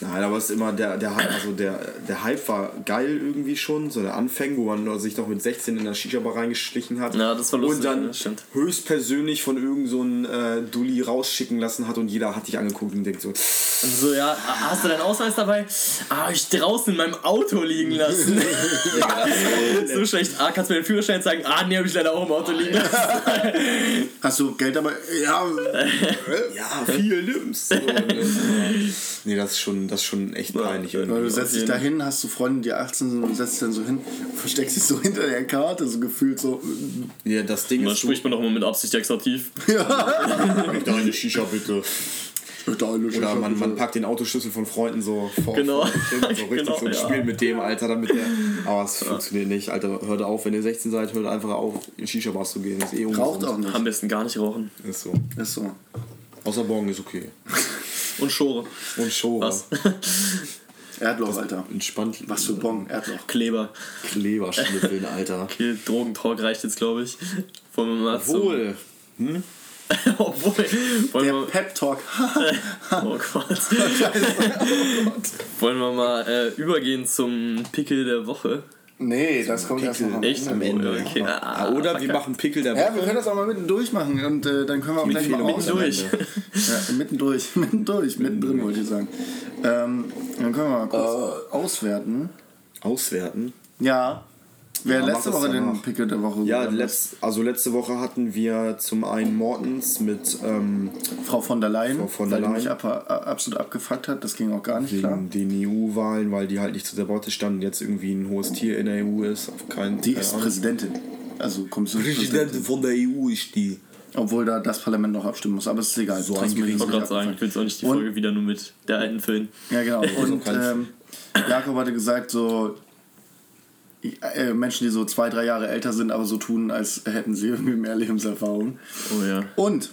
Nein, aber es ist immer der, der Hype, also der, der Hype war geil irgendwie schon, so der Anfang, wo man sich noch mit 16 in der Shisha-Bar reingeschlichen hat. Ja, das war lustig, Und dann ja, höchstpersönlich von irgend so einem äh, Dulli rausschicken lassen hat und jeder hat dich angeguckt und denkt so, Und so, ja, hast du deinen Ausweis dabei? Ah, hab ich draußen in meinem Auto liegen lassen. <laughs> <laughs> so schlecht. Ah, kannst du mir den Führerschein zeigen? Ah, nee, hab ich leider auch im Auto liegen lassen. Hast du Geld dabei? Ja. ja, viel nimmst. So, ne? nee, das ist schon, das ist schon echt peinlich Weil du setzt dich da hin, hast du Freunde, die 18 sind und setzt dich dann so hin, <laughs> versteckst dich so hinter der Karte, so gefühlt so. Ja, das Ding Dann ist, spricht man doch immer mit Absicht extra tief. du, <laughs> deine Shisha bitte. Oder Oder man, man packt den Autoschlüssel von Freunden so vor, Genau. vor so <laughs> richtig Genau, so und ja. spielt mit dem, Alter, damit der. Aber es funktioniert nicht, Alter. Hört auf, wenn ihr 16 seid, hört einfach auf, in Shisha-Bars zu gehen. Das ist eh Raucht auch nicht. Am besten gar nicht rauchen. Ist so. Ist so. Außer Bong ist okay. Und Schore. Und Show. Was? <laughs> Erdloch, Alter. Entspannt. Was für Bon, Erdloch. Kleber. Kleberschnüffeln, Alter. <laughs> Okay, Drogentalk reicht jetzt, glaube ich. Wollen wir mal Wohl. zum... <laughs> Obwohl. Wollen Der wir, Pep Talk. oh Gott. Wollen wir mal äh, übergehen zum Pickel der Woche? Nee, das kommt erst noch am Echt? Ende. Ende. Okay. Ah, Ah, oder wir machen Pickel der Ja, Woche. wir können das auch mal mittendurch machen und äh, dann können wir auch gleich mal Empfehlung aus. durch. Ja, mittendurch, <laughs> mittendurch, mittendrin wollte ich sagen. Ähm, dann können wir mal kurz auswerten. Auswerten. Ja. Wer Ja, letzte Woche den. Pickle der Woche Ja, letzt, also letzte Woche hatten wir zum einen Mortens mit ähm? Frau von der Leyen, Frau von der weil die mich Leyen. ab, absolut abgefuckt hat. Das ging auch gar nicht klar. wegen den EU-Wahlen, weil die halt nicht zu der Worte standen, jetzt irgendwie ein hohes Tier in der EU ist. Auf keinen Die ist Ahnung. Präsidentin. Also Kommissionspräsidentin. von der EU ist die. Obwohl da das Parlament noch abstimmen muss, aber es ist egal. So Ich wollte gerade sagen, ich will jetzt auch nicht die Und- Folge wieder nur mit der alten füllen. Ja, genau. <laughs> Und kein ähm, Jakob hatte gesagt, so äh, Menschen, die so zwei, drei Jahre älter sind, aber so tun, als hätten sie irgendwie mehr Lebenserfahrung. Oh ja. Und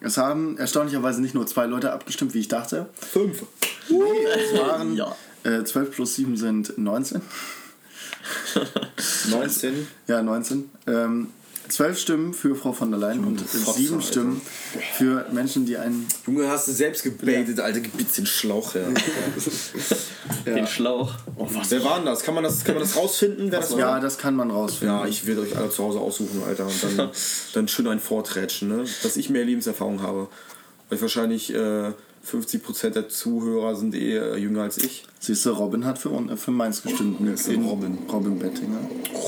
es haben erstaunlicherweise nicht nur zwei Leute abgestimmt, wie ich dachte. Fünf. Nee, es waren Ja. äh, 12 plus 7 sind 19. 19. <laughs> Ja, 19. Ähm, 12 Stimmen für Frau von der Leyen und Fotze, 7 Alter. Stimmen für Menschen, die einen. Junge, hast du selbst gebaitet, Alter, gib bitte den Schlauch her. <laughs> <laughs> Den Schlauch. oh, was? Wer war denn das? Kann man das, kann man das rausfinden, wer das war? Ja, das kann man rausfinden. Ja, ich werde euch alle zu Hause aussuchen, Alter, und dann, <laughs> dann schön ein Vorträtschen, ne? Dass ich mehr Lebenserfahrung habe. Weil wahrscheinlich äh, 50% der Zuhörer sind eh äh, jünger als ich. Siehst du, Robin hat für, un- für meins gestimmt. Mit in- Robin? Robin Bettinger.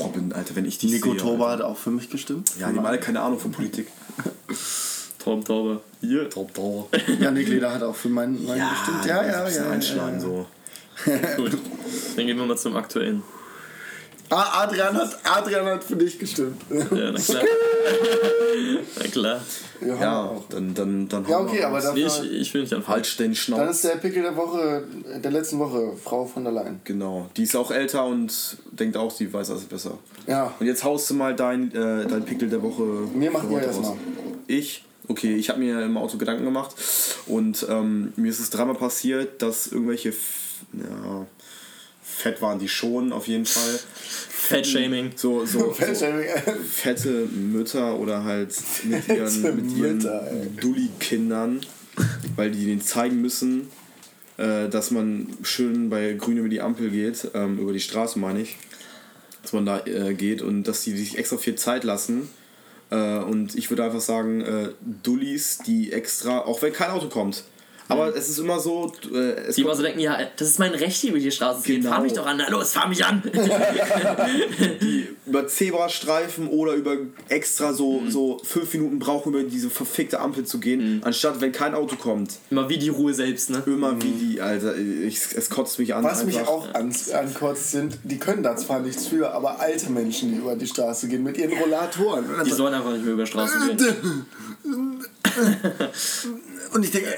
Robin, Alter, wenn ich dich Nico sehe, Toba Alter. hat auch für mich gestimmt. Ja, die haben alle keine Ahnung von Politik. <laughs> Tom Tauber. Hier. Top, top. Janik Leder hat auch für meinen, meinen gestimmt. Ja, ja, ein bisschen ja. einschlagen ja. so. <laughs> Gut. Dann gehen wir mal zum aktuellen. Ah, Adrian hat, Adrian hat für dich gestimmt. Ja, na klar. <laughs> na klar. Ja, auch. dann, dann, dann Ja, okay, wir aber dafür, ich, ich will nicht anfangen. Halt den dann Schnauz. ist der Pickel der Woche, der letzten Woche, Frau von der Leyen. Genau. Die ist auch älter und denkt auch, sie weiß alles besser. Ja, Und jetzt haust du mal dein, äh, dein Pickel der Woche. Mir macht ihr mal. Ich? Okay, ich habe mir im Auto Gedanken gemacht und ähm, mir ist es dreimal passiert, dass irgendwelche F ja, fett waren die schon auf jeden Fall. Fat-Shaming. So, so, <laughs> so Fettshaming. fette Mütter oder halt mit ihren, mit ihren. Dulli-Kindern, weil die denen zeigen müssen, äh, dass man schön bei Grün über die Ampel geht, ähm, über die Straße meine ich, dass man da äh, geht und dass die sich extra viel Zeit lassen. Äh, und ich würde einfach sagen, äh, Dullis, die extra, auch wenn kein Auto kommt. Aber es ist immer so, äh, es Die immer so denken, ja, das ist mein Recht, hier über die Straße zu gehen. Genau. Fahr mich doch an. Na los, fahr mich an. <laughs> über Zebrastreifen oder über extra so, Mhm. so fünf Minuten brauchen, über diese verfickte Ampel zu gehen, anstatt wenn kein Auto kommt. Immer wie die Ruhe selbst, ne? Immer wie die, Alter, ich, es kotzt mich an. Was mich einfach. auch an, ankotzt sind, die können da zwar nichts für, aber alte Menschen, die über die Straße gehen mit ihren Rollatoren. Die sollen einfach nicht mehr über Straße gehen. <laughs> <laughs> und ich denke,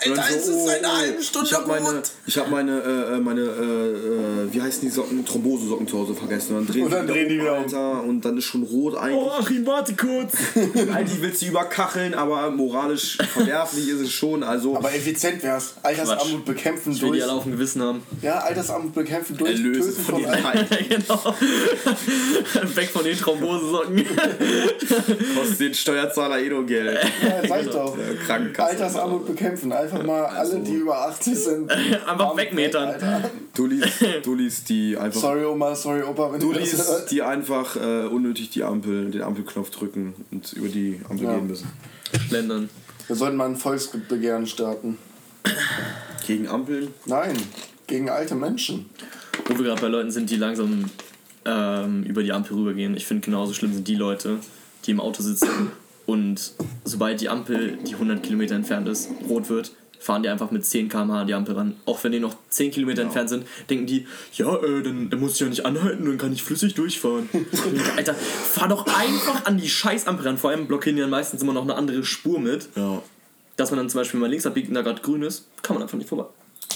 ey, Und dann Alter, es ist eine halbe Stunde Ich habe meine, rot. ich hab meine, äh, äh, meine äh, äh, wie heißen die Socken? Thrombosesocken zu Hause vergessen. Und dann drehen, Und dann drehen die wieder um. Alter, und dann ist schon rot eigentlich. Oh, Achim, warte kurz. <laughs> Eigentlich willst du die überkacheln, aber moralisch verwerflich ist es schon. Also Aber effizient wär's. Altersarmut bekämpfen Ich will die durch. alle auf dem Gewissen haben. Ja, Altersarmut bekämpfen durch Erlöse Töten von von. Leid. <laughs> genau. <laughs> Weg von den Thrombosesocken. Kostet den Steuerzahler eh nur Geld. Ja, sag ich doch. Krankenkasse. Altersarmut bekämpfen. Einfach mal alle, die über 80 sind. <laughs> Einfach wegmetern. Alter. Dullis, Dullis, die einfach. Sorry Oma, sorry Opa, wenn du das Dullis, hört. die einfach äh, unnötig die Ampel, den Ampelknopf drücken und über die Ampel Ja. gehen müssen. Schlendern. Wir sollten mal ein Volksbegehren starten. Gegen Ampeln? Nein, gegen alte Menschen. Wo wir gerade bei Leuten sind, die langsam ähm, über die Ampel rübergehen. Ich finde, genauso schlimm sind die Leute, die im Auto sitzen und sobald die Ampel, die 100 Kilometer entfernt ist, rot wird, fahren die einfach mit 10 km/h an die Ampel ran. Auch wenn die noch 10 Kilometer entfernt sind, denken die, ja, äh, dann, dann muss ich ja nicht anhalten, dann kann ich flüssig durchfahren. <laughs> Alter, fahr doch einfach an die Scheißampel ran. Vor allem blockieren die dann meistens immer noch eine andere Spur mit. Ja. Dass man dann zum Beispiel mal links abbiegt und da gerade grün ist, kann man einfach nicht vorbei.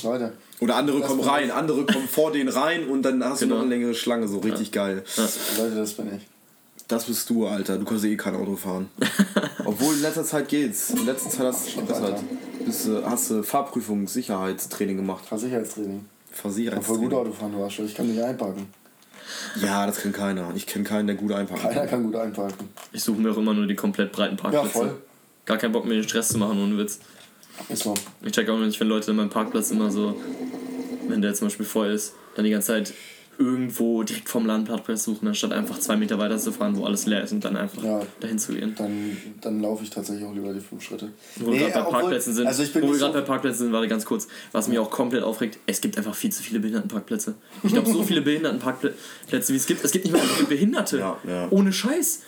Leute, Oder andere Das kommen rein, andere kommen vor denen rein und dann hast du Genau. noch eine längere Schlange, so richtig geil. Leute, das bin ich. Das bist du, Alter. Du kannst eh kein Auto fahren. <laughs> Obwohl in letzter Zeit geht's. In letzter Zeit hast, Schon das halt, bist, du- hast du Fahrprüfung, Sicherheitstraining gemacht. Fahrsicherheitstraining. Kann voll gut Autofahren, du Arschloch. Ich kann nicht einparken. Ja, das kann keiner. Ich kenne keinen, der gut einparken Keiner kann. kann gut einparken. Ich suche mir auch immer nur die komplett breiten Parkplätze. Ja, voll. Gar keinen Bock mir den Stress zu machen, ohne Witz. Ist so. Ich check auch nicht, wenn Leute in meinem Parkplatz immer so, wenn der zum Beispiel voll ist, dann die ganze Zeit irgendwo direkt vom Ladenparkplatz suchen, anstatt einfach zwei Meter weiter zu fahren, wo alles leer ist und dann einfach Ja. dahin zu gehen. Dann, dann laufe ich tatsächlich auch lieber die fünf Schritte. Wo wir gerade bei Parkplätzen sind, Also ich bin wo wir gerade so, bei Parkplätzen sind, warte ganz kurz, was mich auch komplett aufregt, es gibt einfach viel zu viele Behindertenparkplätze. Ich glaube, so <laughs> viele Behindertenparkplätze, wie es gibt, es gibt nicht mal so viele Behinderte. Ja, ja. Ohne Scheiß.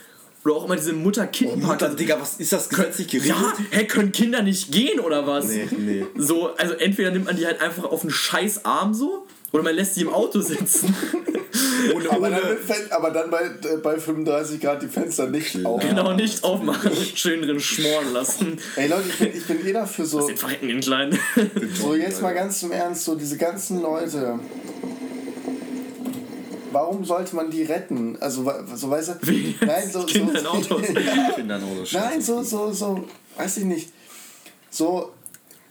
Oder auch immer diese Mutter-Kind-Parkplätze. Digga, was ist das gesetzlich geregelt? Ja, hä, können Kinder nicht gehen oder was? Nee, nee. So, also entweder nimmt man die halt einfach auf einen scheiß Arm so, oder man lässt die im Auto sitzen. <laughs> Ohne, aber, dann, mit aber dann bei, äh, bei 35 Grad die Fenster nicht auf. genau, nicht aufmachen, schön drin schmoren lassen. Ey Leute, ich bin, ich bin eh dafür so, Den verrecken den Kleinen. so jetzt mal ganz im Ernst, so diese ganzen Leute. Warum sollte man die retten? Also, so weißt du? <laughs> Wie Nein, so, Kinder so, in Autos. <laughs> Kinder in Autos. Nein, so, so, so, weiß ich nicht. So,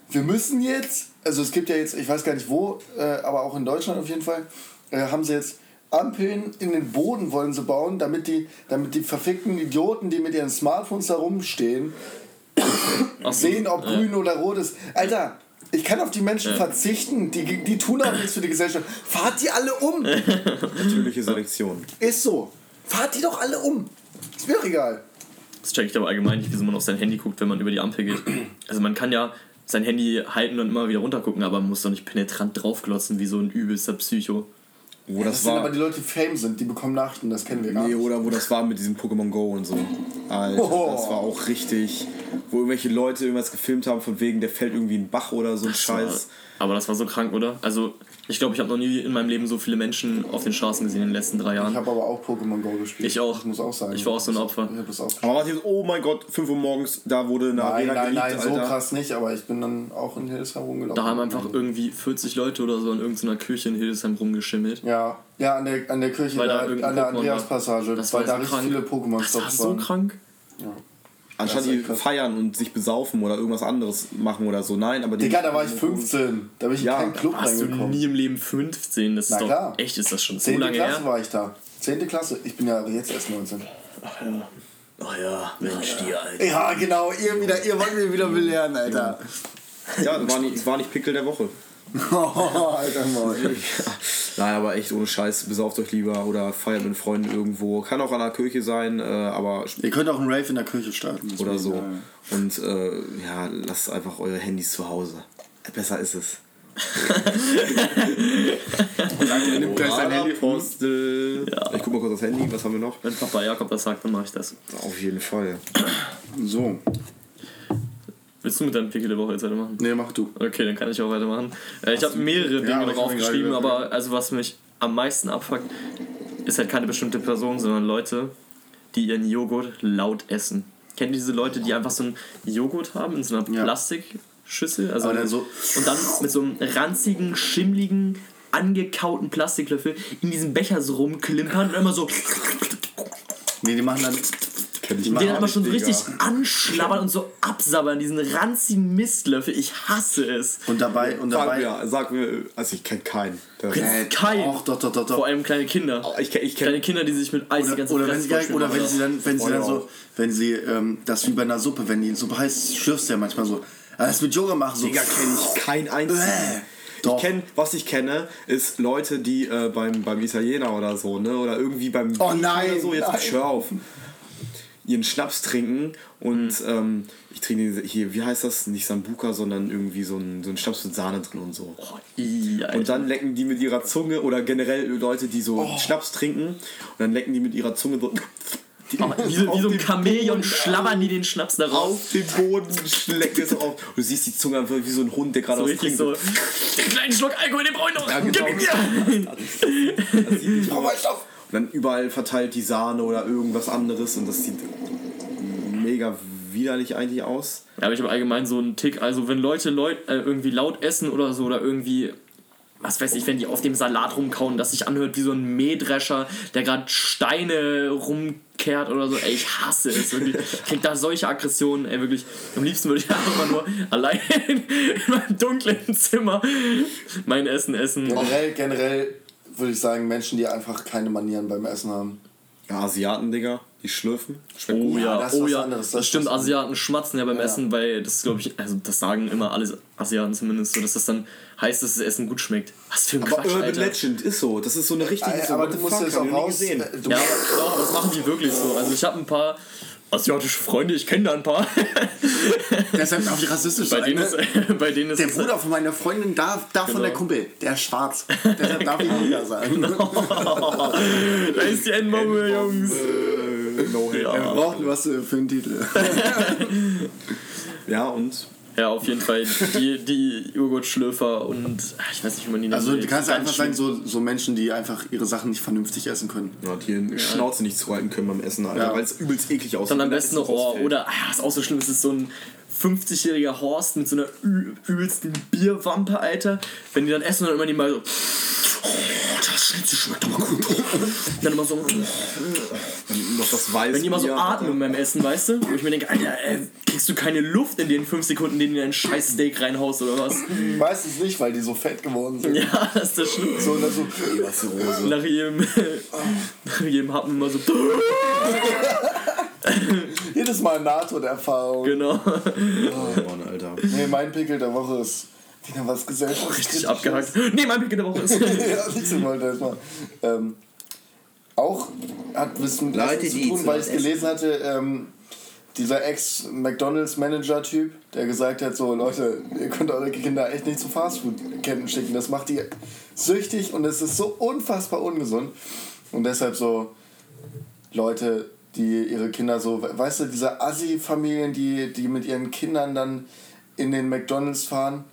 wir müssen jetzt, also es gibt ja jetzt, ich weiß gar nicht wo, äh, aber auch in Deutschland auf jeden Fall, äh, haben sie jetzt Ampeln in den Boden wollen sie bauen, damit die, damit die verfickten Idioten, die mit ihren Smartphones da rumstehen, <coughs> sehen, ob ja. grün oder rot ist. Alter, ich kann auf die Menschen Ja. verzichten, die, die tun auch nichts für die Gesellschaft. Fahrt die alle um! <laughs> Natürliche Selektion. Ist so. Fahrt die doch alle um! Ist mir doch egal. Das check ich aber allgemein nicht, wieso man auf sein Handy guckt, wenn man über die Ampel geht. Also man kann ja sein Handy halten und immer wieder runtergucken, aber man muss doch nicht penetrant draufglotzen wie so ein übelster Psycho. Wo Das, das, sind war. aber die Leute, die Fame sind, die bekommen Nachrichten, das kennen wir gar Nee, nicht. oder wo das war mit diesem Pokémon Go und so. Alter, Oh. das war auch richtig. Wo irgendwelche Leute irgendwas gefilmt haben, von wegen, der fällt irgendwie in den Bach oder so ein Scheiß. Aber das war so krank, oder? Also, ich glaube, ich habe noch nie in meinem Leben so viele Menschen auf den Straßen gesehen in den letzten drei Ich Jahren. habe aber auch Pokémon Go gespielt. Ich auch. Ich muss auch sagen. Ich war auch so ein Opfer. Ich habe das auch gespielt. Aber was jetzt, oh mein Gott, 5 Uhr morgens, da wurde eine Nein, Arena nein, geleakt, nein, so krass nicht, aber ich bin dann auch in Hildesheim rumgelaufen. Da haben einfach irgendwie 40 Leute oder so in irgendeiner Kirche in Hildesheim rumgeschimmelt. Ja, ja an, der, an der Kirche, Weil da da, an der. Andreas-Passage, Das weil war da so richtig krank. viele Das war Pokémon-Stops so waren. krank. Ja. Anstatt ist die krass. feiern und sich besaufen oder irgendwas anderes machen oder so. Nein, aber die. Digga, da war ich 15. Da bin ich Ja, in keinen Club du reingekommen. nie im Leben 15? Das ist Na doch. klar. Echt, ist das schon so 10. lange Klasse her? war ich da. 10. Klasse. Ich bin ja jetzt erst 19. Oh ja, Mensch, die Alter. Ja, genau. Ihr, wieder, ihr wollt mich wieder belehren, Alter. Ja, war nicht, war nicht Pickel der Woche. <laughs> Alter, Maul. Nein, aber echt ohne Scheiß, besauft euch lieber oder feiert mit Freunden irgendwo. Kann auch an der Kirche sein, äh, aber Ihr könnt auch einen Rave in der Kirche starten. oder so. egal. Und äh, ja, lasst einfach eure Handys zu Hause. Besser ist es. <laughs> Nimmt gleich sein Handy. Apostel. Ich guck mal kurz aufs Handy, was haben wir noch? Wenn Papa Jakob das sagt, dann mache ich das. Auf jeden Fall. So. Willst du mit deinem Pickel der Woche jetzt weitermachen? Nee, mach du. Okay, dann kann ich auch weitermachen. Äh, ich habe mehrere Dinge aber noch aufgeschrieben, aber also was mich am meisten abfuckt, ist halt keine bestimmte Person, sondern Leute, die ihren Joghurt laut essen. Kennt ihr diese Leute, die einfach so einen Joghurt haben in so einer Ja. Plastikschüssel? Also dann so- und dann mit so einem ranzigen, schimmligen, angekauten Plastiklöffel in diesem Becher so rumklimpern und immer so Nee, die machen dann. Kenn ich den dann immer schon so richtig anschlabbern und so absabbern, diesen ranzigen Mistlöffel. Ich hasse es. Und dabei. Und Sag dabei mir, sag mir, also ich kenne keinen. Der- Äh, Kein. Doch, doch, doch, doch. doch. Vor allem kleine Kinder. Ich kenne ich Kleine Kinder, die sich mit Eis die Oder, ganze oder, wenn sie, oder wenn sie dann, wenn sie dann so, wenn sie ähm, das wie bei einer Suppe, wenn die Suppe heißt, schlürfst du ja manchmal so. Aber das mit Yoga machen so. Digga, kenne ich keinen einzigen. Ich kenn, was ich kenne, ist Leute, die äh, beim, beim Italiener oder so, ne? Oder irgendwie beim Oh nein, oder so, jetzt nein. hör auf. Ihren Schnaps trinken und ähm, ich trinke hier, wie heißt das? Nicht Sambuka, sondern irgendwie so ein, so ein Schnaps mit Sahne drin und so. Oh. Und dann lecken die mit ihrer Zunge oder generell Leute, die so Oh. Schnaps trinken und dann lecken die mit ihrer Zunge so <laughs> Oh, wie, so- wie so ein Chamäleon schlabbern die den Schnaps da raus. auf den Boden schleckt es auf. Du siehst die Zunge einfach wie so ein Hund, der gerade So richtig trinkt. so. Den kleinen Schluck Alkohol, den brauche ich noch. Ja, Gib genau. ihn mir. <laughs> Das Oh, mein Stoff! Und dann überall verteilt die Sahne oder irgendwas anderes und das sieht mega widerlich eigentlich aus. Ja, aber ich habe allgemein so einen Tick. Also, wenn Leute Leut, äh, irgendwie laut essen oder so oder irgendwie was weiß ich, wenn die auf dem Salat rumkauen, das sich anhört wie so ein Mähdrescher, der gerade Steine rumkehrt oder so. Ey, ich hasse es. Wirklich. Ich krieg da solche Aggressionen, ey, wirklich. Am liebsten würde ich <laughs> einfach nur allein <laughs> in meinem dunklen Zimmer mein Essen essen. Generell, generell würde ich sagen, Menschen, die einfach keine Manieren beim Essen haben. Ja, Asiaten, Digga, die schlürfen. Schmeckt Oh gut. ja, das ist oh was ja, anderes, das, das stimmt. was Asiaten schmatzen ja beim Ja. Essen, weil das glaube ich, also das sagen immer alle Asiaten zumindest so, dass das dann heißt, dass das Essen gut schmeckt. Was für ein Aber Quatsch, Urban Alter. Legend ist so. Das ist so eine richtige. So, aber what du musst fuck, hab auch raus. äh, Du Ja, doch, das machen die wirklich so. Also ich habe ein paar asiatische Freunde, ich kenne da ein paar. <laughs> Deshalb darf ich rassistisch bei, denen Ne? ist, <laughs> bei denen ist Der Bruder von meiner Freundin, da, da von Genau. der Kumpel, der ist schwarz. Deshalb darf ich Neger sagen. <laughs> da ist die Endmauer, Jungs. Äh, no hate. Wir Ja. brauchten was für einen Titel. Ja, und ja, auf jeden Fall die, die Joghurtschlürfer und ach, ich weiß nicht, wie man die nennt. Also du kannst Ganz einfach sagen, so, so Menschen, die einfach ihre Sachen nicht vernünftig essen können. ja, die die Schnauze nicht zuhalten können beim Essen, Alter, Ja. weil es übelst eklig aussieht. Dann am besten das noch, oh, oder, ah, was auch so schlimm ist, ist so ein 50-jähriger Horst mit so einer übelsten Bierwampe, Alter. Wenn die dann essen und dann immer die mal so, oh, das Schnitzel schmeckt aber gut. Dann immer so, Und noch das Weiß. wenn immer so atmen beim Essen, weißt du? Wo ich mir denke, Alter, ey, kriegst du keine Luft in den 5 Sekunden, in denen du dein scheiß Steak reinhaust oder was? Meistens nicht, weil die so fett geworden sind. Ja, <laughs> das ist das Schlimmste. So, und dann so, Nach jedem, <laughs> nach jedem Happen immer so, jedes Mal Nahtoderfahrung. <laughs> genau. Oh, Mann, Alter. Nee, mein Pickel der Woche ist wieder was gesellschaftskritisch. Richtig abgehackt. Nee, mein Pick in der Woche ist. <laughs> ja, nicht so wollte erstmal. Ähm, auch hat was mit Leute, Essen die zu tun, weil ich Essen- gelesen hatte, ähm, dieser Ex-McDonalds-Manager-Typ, der gesagt hat, so Leute, ihr könnt eure Kinder echt nicht zu Fastfood-Ketten schicken. Das macht die süchtig und es ist so unfassbar ungesund. Und deshalb so Leute, die ihre Kinder so, weißt du, diese Assi-Familien, die, die mit ihren Kindern dann in den McDonalds fahren,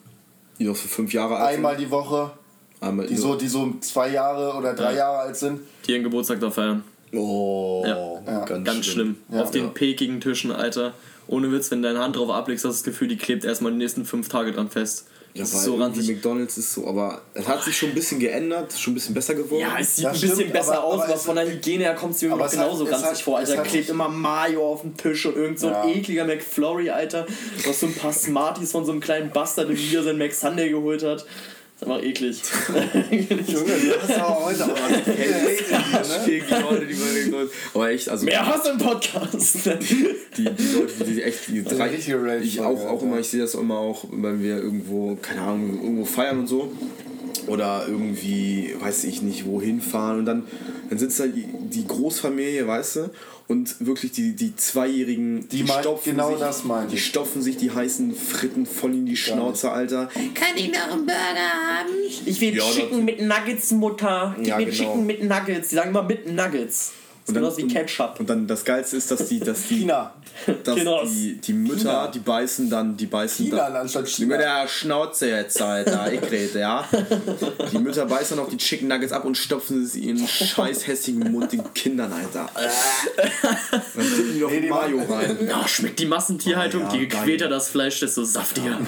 Die noch für fünf Jahre alt einmal die Woche, sind. Einmal die so, die so zwei Jahre oder drei Ja. Jahre alt sind. Die ihren Geburtstag da feiern. Oh, Ja. ganz, Ganz schlimm. Ja. Auf den Ja. pekigen Tischen, Alter. Ohne Witz, wenn deine Hand drauf ablegst, hast du das Gefühl, die klebt erstmal die nächsten fünf Tage dran fest. Ja, Das weil ist so ranzig. McDonalds ist so, aber es hat sich schon ein bisschen geändert, schon ein bisschen besser geworden. Ja, es sieht Das ein bisschen stimmt, besser aber- aus, aber aber von der Hygiene her kommt es mir noch hat- genauso es ranzig hat- vor, Alter. hat- klebt immer Mayo auf dem Tisch und irgend so ein Ja. ekliger McFlurry, Alter. Was so ein paar Smarties von so einem kleinen Bastard, der wieder sein McSunday geholt hat. Das ist einfach eklig. Junge, du hast aber heute auch was. Gegen die Leute, die bei McDonald's- Aber echt, also Mehr hast du im Podcast. <laughs> die, die Leute, die echt die drei, ich auch, auch immer, ich sehe das immer auch, wenn wir irgendwo, keine Ahnung, irgendwo feiern und so. Oder irgendwie, weiß ich nicht, wohin fahren und dann, dann sitzt da die, die Großfamilie, weißt du, und wirklich die, die Zweijährigen, Die meint- genau sich, das meine die ich. stopfen sich die heißen Fritten voll in die Schnauze, Alter. Kann ich noch einen Burger haben? Ich will Ja, Chicken mit Nuggets, Mutter. Gib Ja, mir genau. Chicken mit Nuggets. Die sagen immer mit Nuggets. Und dann- wie Ketchup. Und dann das Geilste ist, dass die, dass die, <laughs> China. dass die, die Mütter, China. die beißen dann, die beißen China dann. anstatt Mit China. der Schnauze jetzt, Alter, <laughs> ich rede, ja. Die Mütter beißen dann auch die Chicken Nuggets ab und stopfen sie in ihren <laughs> scheiß hässigen Mund den Kindern, Alter. Dann tippen die doch Nee, Mayo rein. Ja, schmeckt die Massentierhaltung. Oh ja, Je gequälter das Fleisch, desto saftiger.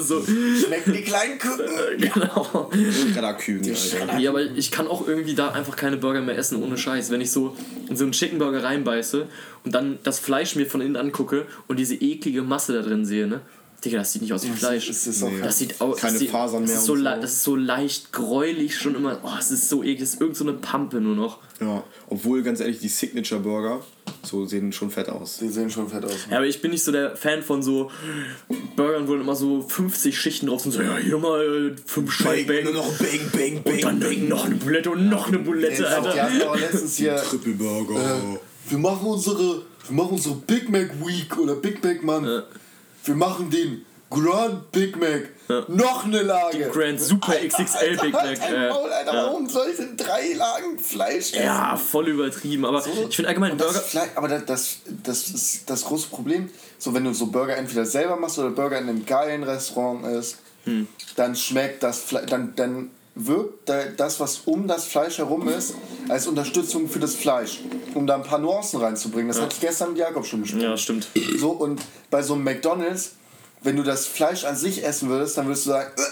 so, Schmecken die kleinen Küken. genau. Radakügen, Alter. Ja, aber ich kann auch irgendwie da einfach keine Burger mehr essen, ohne Scheiß. Wenn ich so in so einen Chicken Burger reinbeiße und dann das Fleisch mir von innen angucke und diese eklige Masse da drin sehe, ne? Digga, das sieht nicht aus wie Fleisch. Das ist auch Das sieht aus. Keine das sieht, Fasern das mehr Ist so und so. Das ist so leicht gräulich schon immer. Oh, es ist so eklig. Das ist irgend so eine Pampe nur noch. Ja, obwohl, ganz ehrlich, die Signature Burger, so sehen schon fett aus. Die sehen schon fett aus. Ja, aber ich bin nicht so der Fan von so Burgern, wo dann immer so 50 Schichten drauf sind. So, ja, hier mal äh, fünf Scheiben Bacon. noch Bang, Bang, Und dann noch eine Bulette und noch eine Bulette, Die Alter. hatten auch letztens hier. Triple Burger. Äh, wir machen unsere, wir machen unsere Big Mac Week oder Big Mac Month. Ja. Wir machen den Grand Big Mac. Noch eine Lage. Grand Super XXL Big Mac. äh, Maul, Alter, ja. warum soll ich denn drei Lagen Fleisch essen? Ja, voll übertrieben. Aber ich finde allgemein Und das Burger. Fleisch, aber das, das, das ist das große Problem. So, wenn du so Burger entweder selber machst oder Burger in einem geilen Restaurant ist, Hm. dann schmeckt das Fleisch, dann, dann wirkt da- das, was um das Fleisch herum ist, als Unterstützung für das Fleisch, um da ein paar Nuancen reinzubringen. Das hatte ich gestern mit Jakob schon besprochen. Ja, stimmt. So, und bei so einem McDonalds, wenn du das Fleisch an sich essen würdest, dann würdest du sagen, äh,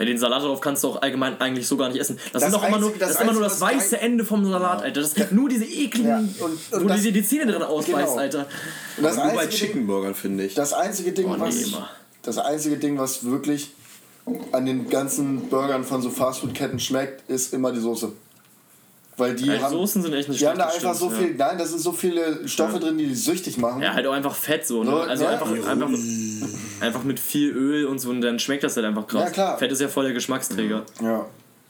Ja, den Salat darauf kannst du auch allgemein eigentlich so gar nicht essen. Das, Das ist doch immer nur das, das immer nur das weiße Ende vom Salat, Alter. Das gibt nur diese ekligen, Ja, und- und wo du das- dir die Zähne drin ausbeißt, Genau. Alter. Und das Nur bei einzige, Chicken Burgern, finde ich. das einzige Ding, Oh, nee, was immer. das einzige Ding, was wirklich an den ganzen Burgern von so Fastfood-Ketten schmeckt, ist immer die Soße. Weil die Ja, haben, Soßen sind echt nicht die haben da einfach das so stimmt, viel, nein, da sind so viele Stoffe drin, die die süchtig machen. Ja, halt auch einfach Fett so, ne? So, Also ja. einfach, einfach, einfach mit viel Öl und so und dann schmeckt das halt einfach krass. Ja, klar. Fett ist ja voll der Geschmacksträger. Ja.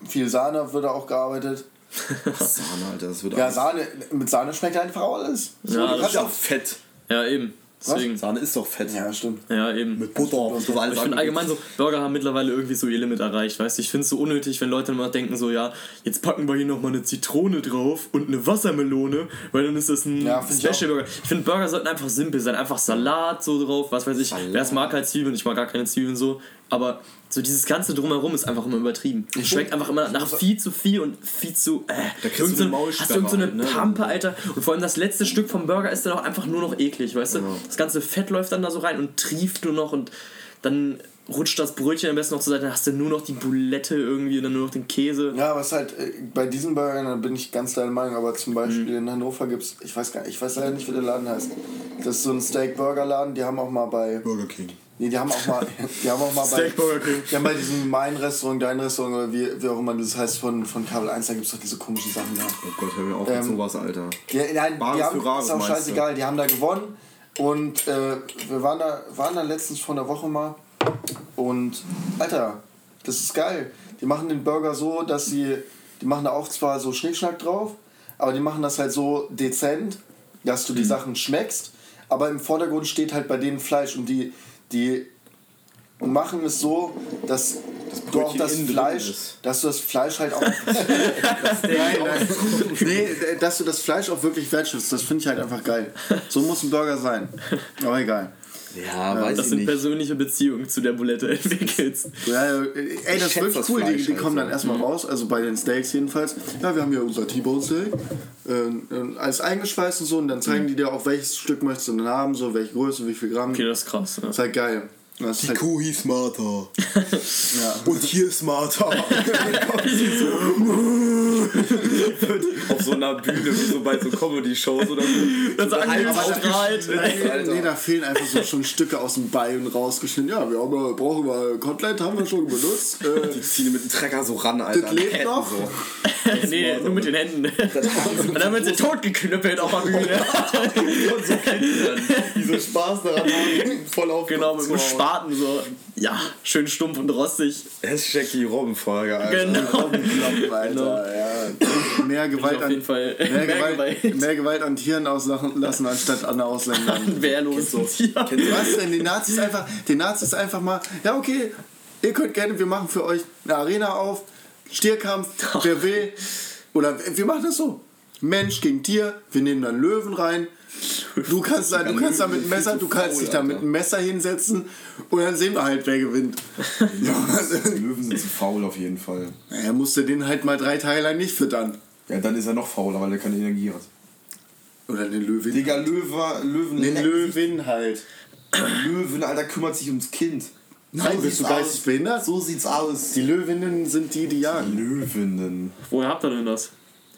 Viel Sahne wird da auch gearbeitet. <laughs> Sahne, Alter, das wird Ja, alles- Sahne, mit Sahne schmeckt einfach alles. So, Ja, du das kannst ist auch, auch fett. Ja, eben. Deswegen. Sahne ist doch fett. ja, stimmt. Ja, eben. Mit Butter und so alles ich finde allgemein so, Burger haben mittlerweile irgendwie so ihr Limit erreicht, weißt du? Ich finde es so unnötig, wenn Leute immer denken so, ja, jetzt packen wir hier nochmal eine Zitrone drauf und eine Wassermelone, weil dann ist das ein Ja, Special Burger. Ich finde Burger sollten einfach simpel sein, einfach Salat so drauf, was weiß ich. Wer es mag halt Zwiebeln, ich mag gar keine Zwiebeln so, aber so dieses ganze drumherum ist einfach immer übertrieben. Es schmeckt einfach immer nach viel zu viel und viel zu äh, Da kriegst irgend du so eine ein- Hast du irgend so eine halt, ne? Pampe, Alter. Und vor allem das letzte Stück vom Burger ist dann auch einfach nur noch eklig, weißt du? Das ganze Fett läuft dann da so rein und trieft nur noch und dann rutscht das Brötchen am besten noch zur Seite, dann hast du nur noch die Boulette irgendwie und dann nur noch den Käse. Ja, was halt äh, bei diesen Burgern, da bin ich ganz deiner Meinung, aber zum Beispiel in Hannover gibt es, ich weiß gar nicht, ich weiß leider nicht, wie der Laden heißt. Das ist so ein Steak-Burger-Laden, die haben auch mal bei. Burger King. Nee, die haben auch mal. <laughs> Die haben auch mal bei. Die haben bei diesem mein Restaurant, dein Restaurant oder wie, wie auch immer das heißt von, von Kabel 1, da gibt es doch diese komischen Sachen da. Oh Gott, hör mir auf mit Ähm, sowas, Alter. Die, nein, Bares die haben, für Rares, ist auch scheißegal, die haben da gewonnen und äh, wir waren da, waren da letztens vor einer Woche mal und Alter, das ist geil. Die machen den Burger so, dass sie, die machen da auch zwar so Schnickschnack drauf, aber die machen das halt so dezent, dass du die Mhm. Sachen schmeckst, aber im Vordergrund steht halt bei denen Fleisch und die, die machen es so, dass du auch das Fleisch, dass du das Fleisch halt auch. <laughs> nein, nein. <laughs> Nee, dass du das Fleisch auch wirklich wertschätzt, das finde ich halt einfach geil. So muss ein Burger sein. Aber egal. Ja, weiß Das ich sind nicht. persönliche Beziehungen zu der Bulette <laughs> entwickelst. Ja, ja, ey, das ist wirklich cool. Die, Fleisch die kommen dann erstmal raus, also bei den Steaks jedenfalls. Ja, wir haben hier unser T-Bone Steak. Äh, alles eingeschweißt und so. Und dann zeigen die dir auch, welches Stück möchtest du denn haben, so welche Größe, wie viel Gramm. Okay, das ist krass. Ja. Das ist halt geil. Das ist Die halt, Kuh hieß Martha. <laughs> ja. Und hier ist Martha. <laughs> <laughs> Auf so einer Bühne, wie so bei so Comedy-Shows oder so. Das sagen die halb ausstrahlt. Nee, da fehlen einfach so schon Stücke aus dem Bein rausgeschnitten. Ja, wir haben, brauchen wir Kotelett, haben wir schon benutzt. Äh, Die ziehen mit dem Trecker so ran, Alter. Das lebt noch? So. nee, nur mit den Händen. Und dann wird sie totgeknüppelt auf der Bühne. Die so Spaß daran haben, voll auf genau, mit dem Spaten so. Ja, schön stumpf und rostig. Hashtag die Robbenfolge, Alter. Genau. <laughs> Alter, ja. Mehr Gewalt, an, mehr, <laughs> mehr Gewalt, Gewalt. mehr Gewalt an Tieren auslassen lassen, anstatt an Ausländern. <laughs> Wehrlos. Ja. Was denn? Die Nazis einfach, die Nazis einfach mal, ja okay, ihr könnt gerne, wir machen für euch eine Arena auf, Stierkampf, wer will. Oder wir machen das so. Mensch gegen Tier, wir nehmen dann Löwen rein. Du kannst, da, du kannst da mit einem Messer, du kannst dich da mit einem Messer hinsetzen und dann sehen wir halt, wer gewinnt. <laughs> Die Löwen sind zu faul auf jeden Fall. Er musste den halt mal drei Tage lang nicht füttern. Ja, dann ist er noch fauler, weil er keine Energie hat. Oder den Löwen. Digga, Löwe, Löwen, Den Löwin halt. Löwen, Alter, kümmert sich ums Kind. Nein, bist du geistig aus. behindert? So sieht's aus. Die Löwinnen sind die, die jagen. Löwinnen. Woher habt ihr denn das?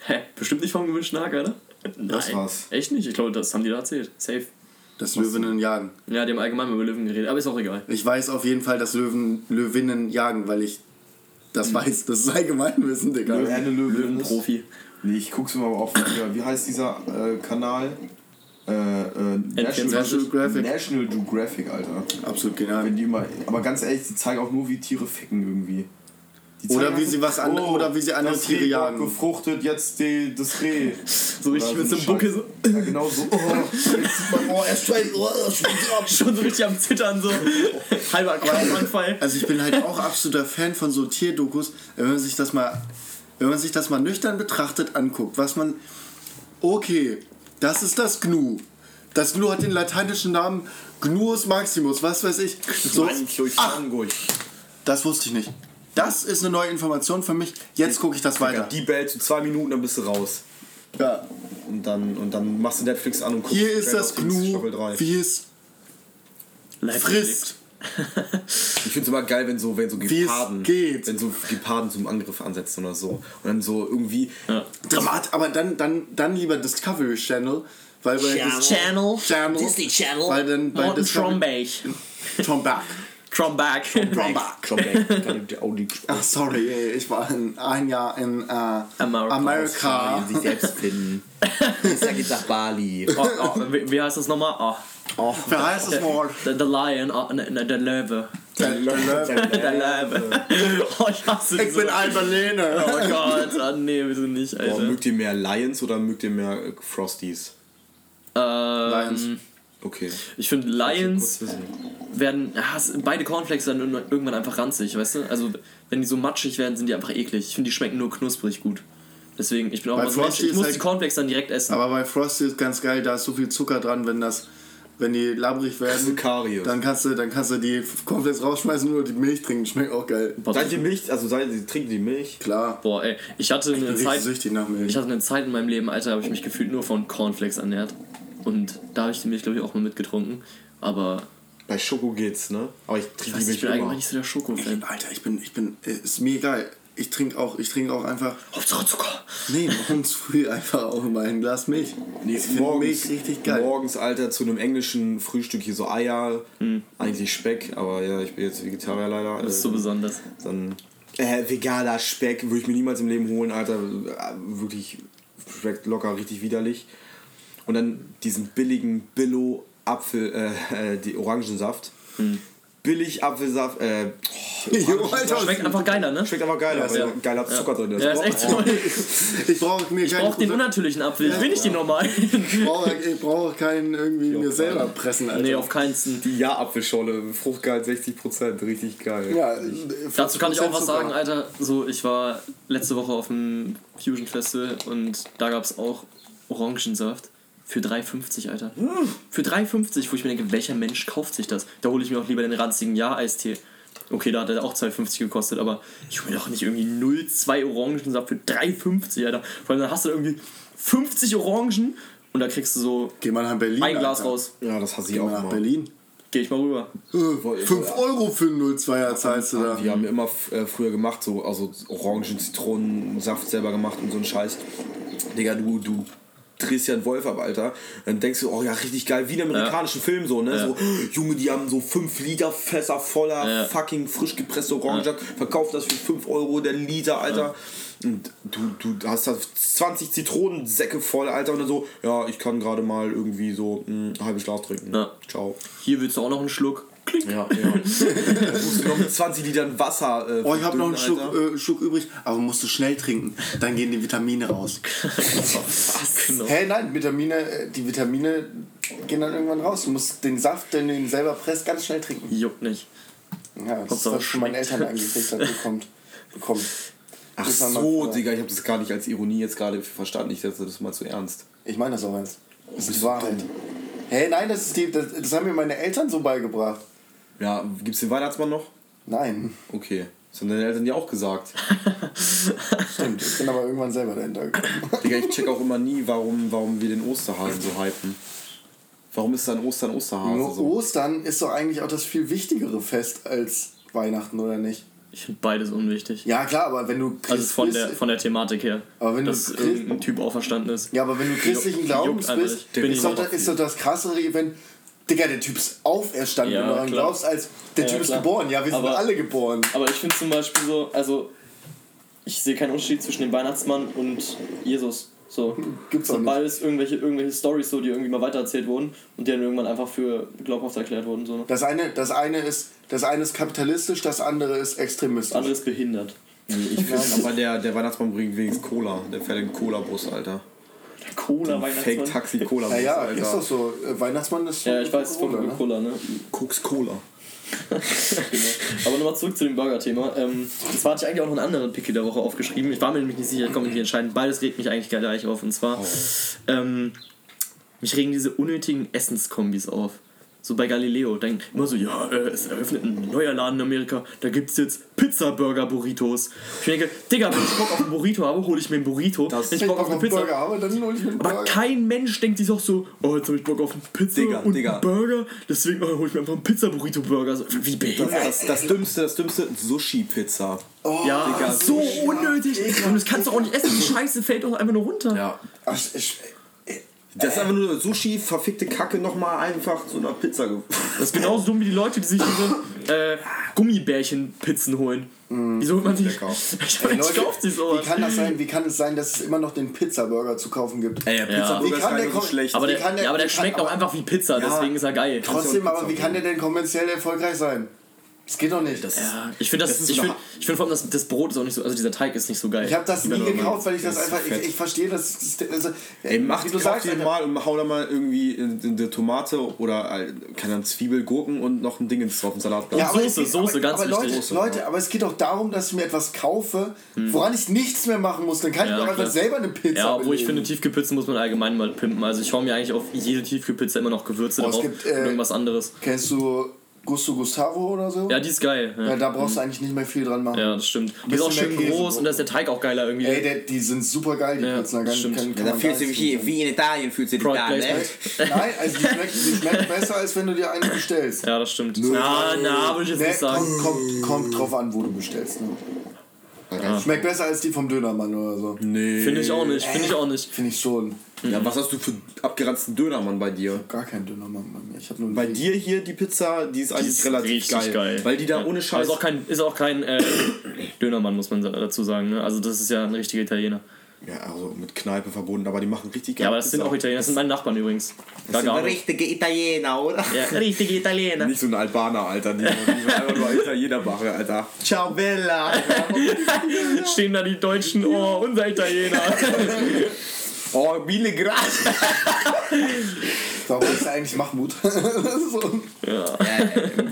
Hä? Bestimmt nicht vom gewünschten Hacker, ne? Das war's. Echt nicht? Ich glaube, das haben die da erzählt. Safe. Das Löwinnen jagen. Ja, die haben allgemein über Löwen geredet, aber ist auch egal. Ich weiß auf jeden Fall, dass Löwen Löwinnen jagen, weil ich das weiß. Das ist Allgemeinwissen, Digga. Eine Löwin ist? Profi. Nee, ich guck's mir mal auf. Wie heißt dieser äh, Kanal? Äh, äh, National, Geographic. National Geographic, Alter. Absolut genial. Wenn die mal, aber ganz ehrlich, die zeigen auch nur, wie Tiere ficken irgendwie. Oder wie sie was an- oder wie sie andere Tiere jagen. befruchtet jetzt die, das Reh. So richtig mit so einem ein Buckel so. Ja, genau so. Oh, <laughs> oh, er steigt, oh, ab. <laughs> Schon so richtig am Zittern, so. Halber Krampfanfall. Also ich bin halt auch absoluter Fan von so Tierdokus, wenn man sich das mal, wenn man sich das mal nüchtern betrachtet anguckt, was man, okay, das ist das Gnu. Das Gnu hat den lateinischen Namen Gnus Maximus, was weiß ich. So, ach, das wusste ich nicht. Das ist eine neue Information für mich. Jetzt gucke ich das weiter. Die bellt so zwei Minuten, dann bist du raus. Ja. Und dann, und dann machst du Netflix an und guckst Hier ist das Gnu, Staffel 3. wie es frisst. Ich finde es immer geil, wenn so, wenn so Wie es Geparden, geht. wenn so Geparden zum Angriff ansetzen oder so. Und dann so irgendwie. Ja. Dramat, aber dann, dann, dann lieber Discovery Channel, weil bei Channel. Channel. Channel, Disney Channel. weil dann bei Morten Discovery Trombach. Trombach. Dir auch nicht Ach sorry, ich war in, ein Jahr in äh, Amerika. Amerika. sich selbst finden. <laughs> Jetzt nach Bali. Oh, oh, wie, wie heißt das nochmal? Oh. Oh, wer heißt das Wort? The, the Lion, oh, ne, ne, der Löwe. Der Löwe. <laughs> <laughs> Der Löwe. Oh, ich hasse Ich diese- bin ein Berliner. Oh Gott, ah, nee, wieso nicht, Boah, Alter. mögt ihr mehr Lions oder mögt ihr mehr äh, Frosties? Lions. Okay. ich finde Lions werden, ja, es- beide Cornflakes dann irgendwann einfach ranzig, weißt du? Also wenn die so matschig werden, sind die einfach eklig. Ich finde, die schmecken nur knusprig gut. Deswegen, ich bin auch Bei mal so ein Mensch, Frosty ich muss halt- die Cornflakes dann direkt essen. Aber bei Frosty ist ganz geil, da ist so viel Zucker dran, wenn das wenn die labrig werden, Karies. dann kannst du dann kannst du die komplett rausschmeißen und nur die Milch trinken, schmeckt auch geil. Seid ihr Milch, also seid ihr, trinkt die Milch? Klar. Boah, ey, ich hatte eine Richtig Zeit, süchtig nach Milch. ich hatte eine Zeit in meinem Leben, Alter, habe ich mich gefühlt nur von Cornflakes ernährt. Und da habe ich die Milch, glaube ich, auch mal mitgetrunken. Aber Bei Schoko geht's, ne? Aber ich trinke die nicht, ich Milch bin eigentlich nicht so der Schoko-Fan. Alter, ich bin ich bin äh, ist mir egal. Ich trinke auch ich trinke auch einfach Hauptsache Zucker. nee, morgens früh einfach auch immer ein Glas Milch. Nee, ich morgens, Milch richtig geil. Morgens, Alter, zu einem englischen Frühstück hier so Eier, eigentlich Speck, aber ja, ich bin jetzt Vegetarier leider. Das ist so äh, besonders. Dann äh, veganer Speck würde ich mir niemals im Leben holen, Alter. Äh, Wirklich schmeckt locker richtig widerlich. Und dann diesen billigen Billo Apfel, äh, äh, die Orangensaft. Hm. Billig Apfelsaft, äh, <laughs> Jo, Alter, Schmeckt einfach geiler, ne? schmeckt einfach geil, weil ja. geiler Zucker drin ist. Ja, ist echt so. <laughs> ich brauche mir Ich brauche den unnatürlichen Apfel, ich will nicht den normalen. ich brauche ich brauche keinen irgendwie mir selber pressen, Alter. nee, auf keinen. Die Ja-Apfelschorle, Fruchtgehalt 60%, richtig geil. ja, Dazu kann ich auch was 50% sagen. Alter. So, ich war letzte Woche auf dem Fusion Festival und da gab es auch Orangensaft für 3,50, Alter. Für 3,50, wo ich mir denke, welcher Mensch kauft sich das? Da hole ich mir auch lieber den ranzigen Ja-Eistee. Okay, da hat er auch 2,50 gekostet, aber ich hole mir doch nicht irgendwie 0,2 Orangensaft für 3,50, Alter. Vor allem dann hast du irgendwie 50 Orangen und da kriegst du so Geh mal nach Berlin. ein Glas Alter. raus. Ja, das hasse ich Geh auch mal nach immer. Berlin. Geh ich mal rüber. 5 Euro für einen 02er zahlst du da. Die haben immer äh, früher gemacht, so also Orangen, Zitronensaft selber gemacht und so ein Scheiß. Digga, du, du drehst ja einen Wolf ab, Alter. Dann denkst du, oh ja, richtig geil, wie in einem amerikanischen Film so, ne? Ja. So, Junge, die haben so 5 Liter Fässer voller Ja. fucking frisch gepresste Orangensaft, verkaufen das für 5 Euro der Liter, Alter. Und du, du hast da 20 Zitronensäcke voll, Alter, und dann so, ja, ich kann gerade mal irgendwie so ein halbes Glas trinken. Ja. Ciao. Hier willst du auch noch einen Schluck. Klick. Ja, ja. <laughs> du musst noch mit 20 Litern Wasser. Äh, Oh, ich habe noch einen Schluck, Alter. äh, Schluck übrig, aber musst du schnell trinken. Dann gehen die Vitamine raus. <laughs> Genau. Hä, nein, Vitamine, äh, die Vitamine gehen dann irgendwann raus. Du musst den Saft, den du ihn selber presst, ganz schnell trinken. Juckt nicht. Ja, das ist Hauptsache was von meinen. Eltern eigentlich dann bekommt. bekommen. Ach Das so. Digga, ich habe das gar nicht als Ironie jetzt gerade verstanden. Ich dachte, das mal zu ernst. Ich meine das auch ernst. Das ist Wahrheit. Hä, nein, das, ist die, das, das haben mir meine Eltern so beigebracht. Ja, gibt's den Weihnachtsmann noch? Nein, Okay. Das haben deine Eltern ja auch gesagt. <laughs> stimmt. Ich bin aber irgendwann selber dahinter gekommen. Digga, ich check auch immer nie, warum, warum wir den Osterhasen so hypen. Warum ist dann Ostern Osterhase Nur so? Ostern ist doch eigentlich auch das viel wichtigere Fest als Weihnachten, oder nicht? Ich finde beides unwichtig. Ja, klar, aber wenn du Christ Also von bist, der, von der Thematik her. Aber wenn du dass Christ- irgendein Typ auferstanden ist. Ja, aber wenn du christlichen Glaubens bist. Bin doch, ist doch das krassere Event. Digga, der Typ ist auferstanden, Ja, wenn du daran glaubst, als der Ja, Typ ist klar. geboren. Ja, wir sind Aber- alle geboren. Aber ich finde zum Beispiel so, also ich sehe keinen Unterschied zwischen dem Weihnachtsmann und Jesus. So. Gibt's Das auch sind nicht. beides irgendwelche, irgendwelche Stories, so, die irgendwie mal weitererzählt wurden und die dann irgendwann einfach für glaubhaft erklärt wurden. So. ne? Das eine, das eine ist, das eine ist kapitalistisch, das andere ist extremistisch. Das andere ist behindert. Nee, ich finde, aber der, der Weihnachtsmann bringt wenigstens Cola. Der fährt den Cola-Bus, Alter. Cola Weihnachtsmann. Fake-Taxi-Cola-Bus, naja, Alter. ist doch so. Äh, Weihnachtsmann ist Ja, ich weiß, von Cola, ne? Coca-Cola, ne? Koks Cola. <laughs> Genau. Aber nochmal zurück zu dem Burger-Thema. Ähm, das war hatte ich eigentlich auch noch einen anderen Picky der Woche aufgeschrieben. Ich war mir nämlich nicht sicher, ich konnte mich nicht entscheiden. Beides regt mich eigentlich gleich auf. Und zwar, ähm, mich regen diese unnötigen Essenskombis auf. So bei Galileo, denken immer so, ja, äh, es eröffnet ein neuer Laden in Amerika, da gibt's jetzt Pizza-Burger-Burritos. Ich denke, Digga, wenn ich Bock auf einen Burrito habe, hole ich mir einen Burrito. wenn ich Bock auf eine Pizza Burger habe, dann hol ich mir einen aber Burger. kein Mensch denkt sich auch so, oh, jetzt habe ich Bock auf eine Pizza Digga, und Digga. einen Burger, deswegen oh, hole ich mir einfach einen Pizza-Burrito-Burger. So, Wie behindert. Das, das dümmste, das dümmste, Sushi-Pizza. Ja, Digga, so unnötig. Und das kannst du auch nicht essen. Die Scheiße fällt doch einfach nur runter. Ja. Ach, ich, Das ist einfach nur Sushi, verfickte Kacke, nochmal einfach zu einer Pizza. <laughs> Das ist genauso dumm wie die Leute, die sich diese äh, Gummibärchen-Pizzen holen. Wieso holt man die? Lecker. <laughs> Ich meine, Leute, kauft sich sowas. wie kann das sein? Wie kann es sein, dass es immer noch den Pizza-Burger zu kaufen gibt? Ey, der Pizza Wie Burger ist kann gar so schlecht. Aber der, der- ja, aber der schmeckt auch aber- einfach wie Pizza, deswegen ist er geil. Trotzdem, aber wie kann der denn kommerziell erfolgreich sein? Das geht doch nicht. Das Ja, ich finde das, Das ist ich finde, eine- ich finde vor allem das, das Brot ist auch nicht so, also dieser Teig ist nicht so geil. ich habe das nie gekauft, weil ich das Das einfach, ich, ich verstehe das. also, Ey, mach, du sagst, Alter, mal und hau da mal irgendwie in, in die Tomate oder äh, keine Ahnung, Zwiebel, Gurken und noch ein Ding ins drauf, Salatblatt. Ja, aber Soße, es geht- Soße, aber, ganz aber Leute, wichtig. Leute, aber es geht auch darum, dass ich mir etwas kaufe, woran ich nichts mehr machen muss. Dann kann ich Ja, mir auch einfach selber eine Pizza Ja, obwohl ich finde, Tiefkühlpizzen muss man allgemein mal pimpen. Also ich hau mir eigentlich auf jede Tiefkühlpizza immer noch Gewürze Oh, drauf gibt, und äh, irgendwas anderes. Kennst du Gusto Gustavo oder so? Ja, die ist geil. Ja, Ja, da brauchst du eigentlich nicht mehr viel dran machen. ja das stimmt. Die ist auch schön Käse groß und da ist der Teig auch geiler irgendwie. Ey, der, die sind super geil, die Ja. Da das kann, stimmt. kann, Ja, Da gar sich nichts wie, wie in Italien fühlt sich Product da, ne? <laughs> Nein, also die schmeckt, die schmeckt besser, als wenn du dir eine bestellst. Ja, das stimmt. Na, na, würde ich jetzt Ne, nicht sagen. kommt, kommt, kommt drauf an, wo du bestellst. Ne? Schmeckt besser als die vom Dönermann oder so. Nee. Finde ich auch nicht, finde ich auch nicht. Finde ich schon. Ja, was hast du für abgeranzten Dönermann bei dir? Gar kein Dönermann bei mir. Ich habe nur Bei dir hier die Pizza, die ist eigentlich ist relativ richtig geil, geil. Weil die da Ja. ohne Aber Scheiß. Ist auch kein, ist auch kein äh, <coughs> Dönermann, muss man dazu sagen. Ne? Also das ist ja ein richtiger Italiener. Ja, also mit Kneipe verbunden, aber die machen richtig geil. Ja, aber das sind auch Italiener, das sind meine Nachbarn übrigens. das sind richtige Italiener, oder? Ja, <laughs> richtige Italiener. Nicht so ein Albaner, Alter, die, die einfach nur Italiener machen, Alter. Ciao Bella! <laughs> Stehen da die Deutschen, oh, unser Italiener. <laughs> Oh, mille grazie! Warum ist er eigentlich Mahmoud? <laughs> so. Ja,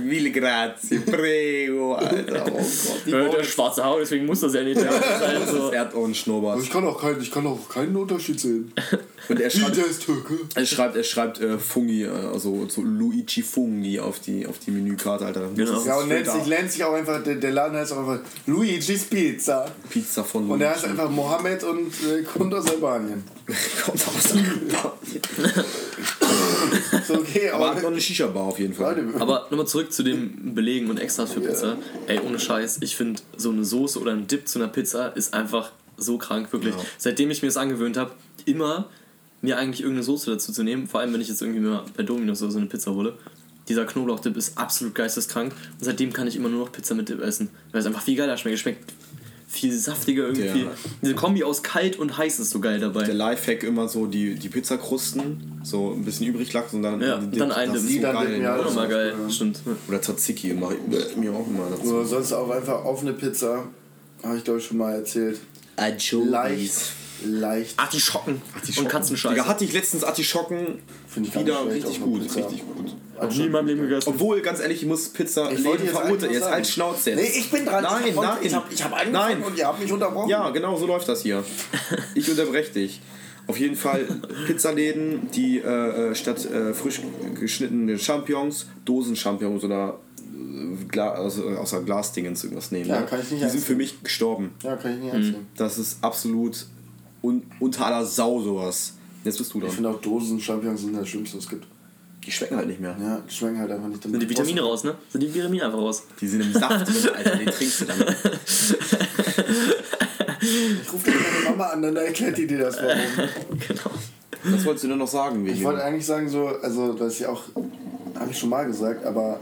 mille grazie, prego, Alter. Oh Gott. Die Äh, der schwarze Haut, deswegen muss das ja nicht sein. <laughs> So. Er hat auch einen Schnurrbart. Ich kann auch, kein, ich kann auch keinen Unterschied sehen. <laughs> Und er schreibt, der ist Türke. er schreibt, er schreibt äh, Fungi, äh, also so Luigi Fungi auf die, auf die Menükarte, Alter. Genau. Ja, und nennt sich, nennt sich auch einfach, der, der Laden heißt auch einfach Luigi's Pizza. Pizza von Und er heißt Luigi. einfach Mohammed und äh, kommt aus Albanien. Kommt aus Albanien. So, okay, Aber hat noch aber. eine Shisha-Bar auf jeden Fall. Aber nochmal zurück zu dem Belegen und Extras für Pizza. Ey, ohne Scheiß, ich finde so eine Soße oder ein Dip zu einer Pizza ist einfach so krank, wirklich. Ja. Seitdem ich mir das angewöhnt habe, immer mir eigentlich irgendeine Soße dazu zu nehmen, vor allem wenn ich jetzt irgendwie mal bei Dominos oder so eine Pizza hole. Dieser Knoblauchdip ist absolut geisteskrank und seitdem kann ich immer nur noch Pizza mit Dip essen, weil es einfach viel geiler schmeckt. Schmeckt viel saftiger irgendwie. Der- Diese Kombi aus kalt und heiß ist so geil dabei. Der Lifehack immer so die, die Pizzakrusten, so ein bisschen übrig lassen und dann, Ja, die- dann ein das ist so Dann geil. Dip, ja, ne? Auch nochmal geil, Ja. stimmt. Oder Tzatziki mache ich mir auch immer dazu. Oder sonst auch einfach auf eine Pizza. Habe ich glaube ich schon mal erzählt. Leicht, leicht. Artischocken und Katzenscheiße. Digga, hatte ich letztens Artischocken Finde ich wieder richtig gut, richtig gut. Hab nie in meinem Leben gegessen. Obwohl, ganz ehrlich, ich muss Pizza Ich wollte Leben jetzt verurteilen. Jetzt halt sagen. Schnauze jetzt. Nee, ich bin dran. Nein, ich nein. Ich habe ich hab angefangen Nein. und ihr habt mich unterbrochen. Ja, genau so läuft das hier. Ich unterbreche dich. Auf jeden Fall Pizzaläden, die äh, äh, statt äh, frisch geschnittenen Champignons Dosen-Champignons oder äh, Gla also, äh, außer Glasdingens irgendwas nehmen. Ja, ne? kann ich nicht Die sind für mich gestorben. Ja, kann ich nicht Hm. erzählen. Das ist absolut un unter aller Sau sowas. Jetzt bist du Ich dran. finde auch Dosen-Champignons sind das Schlimmste, was es gibt. Die schmecken halt nicht mehr. Ja, die schmecken halt einfach nicht. Sind die Vitamine raus, ne? Sind die Vitamine einfach raus? Die sind im Saft drin, Alter. Den trinkst du dann. Ich rufe meine Mama an, dann erklärt die dir das warum. <laughs> genau. Was wolltest du denn noch sagen? Wegen Ich wollte eigentlich sagen, so, also, das ist ja auch, habe ich schon mal gesagt, aber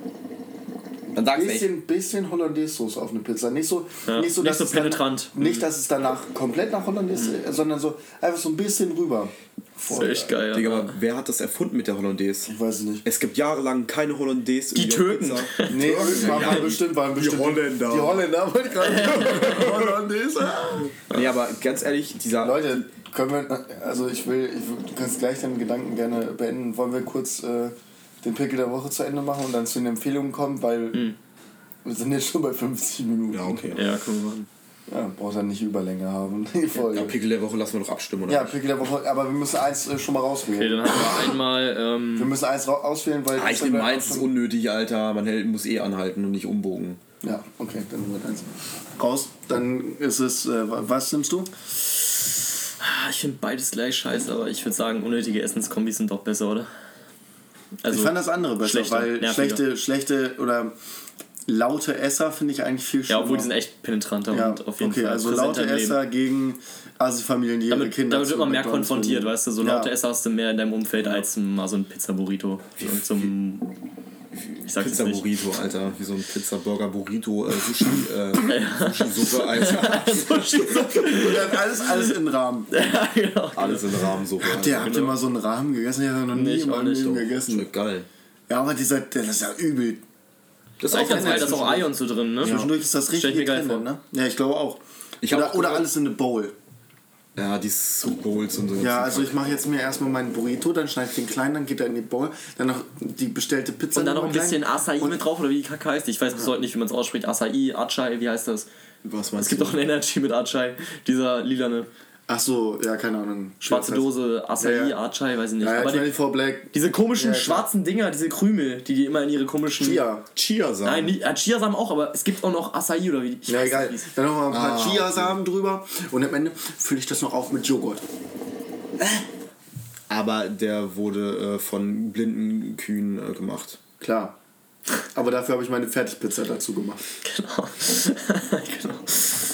dann sag's bisschen, bisschen Hollandaise-Soße auf eine Pizza. Nicht so, Ja, nicht so, nicht dass so es dann- penetrant. nicht, dass es danach komplett nach Hollandaise, sondern so einfach so ein bisschen rüber. Das ist echt geil. Digga, Ja. aber wer hat das erfunden mit der Hollandaise? Ich weiß es nicht. Es gibt jahrelang keine Hollandaise. Die Türken. Pizza. <laughs> Nee, waren, waren bestimmt, waren bestimmt. Holländer. Die Holländer, wollte ich gerade <laughs> Hollandaise. Nee, aber ganz ehrlich, dieser. Leute, können wir, also ich will, ich, du kannst gleich deinen Gedanken gerne beenden. Wollen wir kurz äh, den Pickel der Woche zu Ende machen und dann zu den Empfehlungen kommen, weil wir sind jetzt schon bei 50 Minuten. Ja, okay. Ja, können wir machen. Ja, braucht dann nicht Überlänge haben, die Folge. Ja, Pickel der Woche lassen wir doch abstimmen, oder? Ja? Pickel der Woche, aber wir müssen eins äh, schon mal Okay, rauswählen. dann haben wir einmal. Wir Ähm, müssen eins auswählen, weil. Ah, ich nehme meins, ist unnötig, Alter. Man hält, muss eh anhalten und nicht umbogen. Ja, okay, dann nehmen wir eins. Raus, dann ist es. Äh, wa- was nimmst du? ah, ich finde beides gleich scheiße, aber ich würde sagen, unnötige Essenskombis sind doch besser, oder? Also, ich fand das andere besser, schlechter, weil schlechte, schlechte oder laute Esser finde ich eigentlich viel Ja, schlimmer. obwohl die sind echt penetranter Ja, und auf jeden okay, Fall. also präsenter laute im Leben. Esser gegen Asi-Familien, die ihre Damit, Kinder damit wird man mehr McDonald's konfrontiert, bringen. weißt du? So Ja. laute Esser hast du mehr in deinem Umfeld als mal so ein Pizza-Burrito. Und zum. Ich sag's Pizza. Burrito, Alter. Wie so ein Pizza Burger Burrito, äh, Sushi, äh, <laughs> Sushi-Suppe, Alter. <laughs> Und dann alles, alles in Rahmen. <laughs> ja, genau. Alles in Rahmensuppe. Habt ihr, habt ihr mal so einen Rahmen gegessen? Ich habe noch nie Nee, ich. Leben Doch, gegessen. Schmeckt geil. Ja, aber dieser, das ist ja übel. Das Eigentlich ganz geil, da ist auch Ei und so drin, ne? Zwischendurch ist das Stell richtig ich mir geil drin, vor. ne? Ja, ich glaube auch. Ich oder, auch oder alles in eine Bowl. Ja, die Soup Bowls und so. Ja, also ich mache jetzt mir erstmal meinen Burrito, dann schneide ich den klein, dann geht er in die Bowl, dann noch die bestellte Pizza. Und dann noch ein bisschen klein. Acai Und- mit drauf, oder wie die Kacke heißt. Ich weiß bis heute nicht, wie man es ausspricht. Acai, Acai, wie heißt das? Was meinst Es gibt du? auch ein Energy mit Acai. Dieser lilane. Ach so, ja, keine Ahnung. Schwarze. Dose, Acai, Ja, ja. Acai, weiß ich nicht. Ja, ja, Aber die, 24 Black. diese komischen Ja, schwarzen Dinger, diese Krümel, die die immer in ihre komischen. Chia. Chiasamen. Nein, die, äh, Chiasamen auch, aber es gibt auch noch Acai oder wie. Ich Ja, weiß egal. nicht, Dann noch mal ein paar Ah, Chiasamen drüber und am Ende fülle ich das noch auf mit Joghurt. Aber der wurde äh, von blinden Kühen äh, gemacht. Klar. Aber dafür habe ich meine Fertigpizza dazu gemacht. <laughs> Genau. <laughs> genau.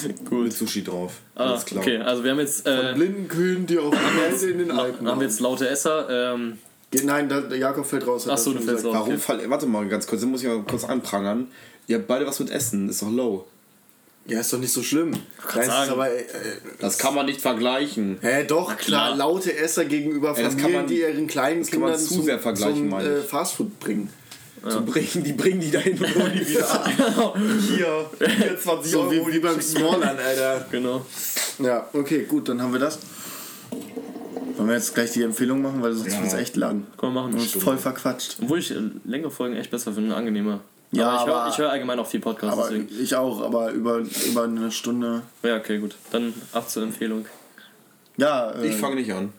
Mit Gut. Sushi drauf. Ah, Alles klar. okay, also wir haben jetzt, äh, Blinden Kühen, die auf Reise in den Alpen haben wir jetzt laute Esser. Ähm, Nein, da, der Jakob fällt raus. hat Ach so, das du fällst raus. Warum Okay. fall, Warte mal ganz kurz, das muss ich mal kurz anprangern. Ihr habt beide was mit Essen, ist doch low. Ja, ist doch nicht so schlimm. Nein, sagen. aber, äh, Das kann man nicht vergleichen. Hä, doch, klar. klar. laute Esser gegenüber Ja, das Familien, kann man- die ihren kleinen das kann man Kindern zu sehr vergleichen, zum äh. Fastfood bringen. Zu bringen, die bringen die dahin und holen die <laughs> wieder ab. Hier, 24 So Euro. wie, wie beim Smallland, Alter. genau. Ja, okay, gut, dann haben wir das. Wollen wir jetzt gleich die Empfehlung machen, weil sonst Ja. wird es echt lang. Wir machen. Und uns voll verquatscht. Obwohl ich äh, längere Folgen echt besser finde, angenehmer. Ja, aber ich höre ich hör allgemein auch viel Podcasts, Aber deswegen. ich auch, aber über, über eine Stunde. Ja, okay, gut. Dann ab zur Empfehlung. Ja, äh, Ich fange nicht an.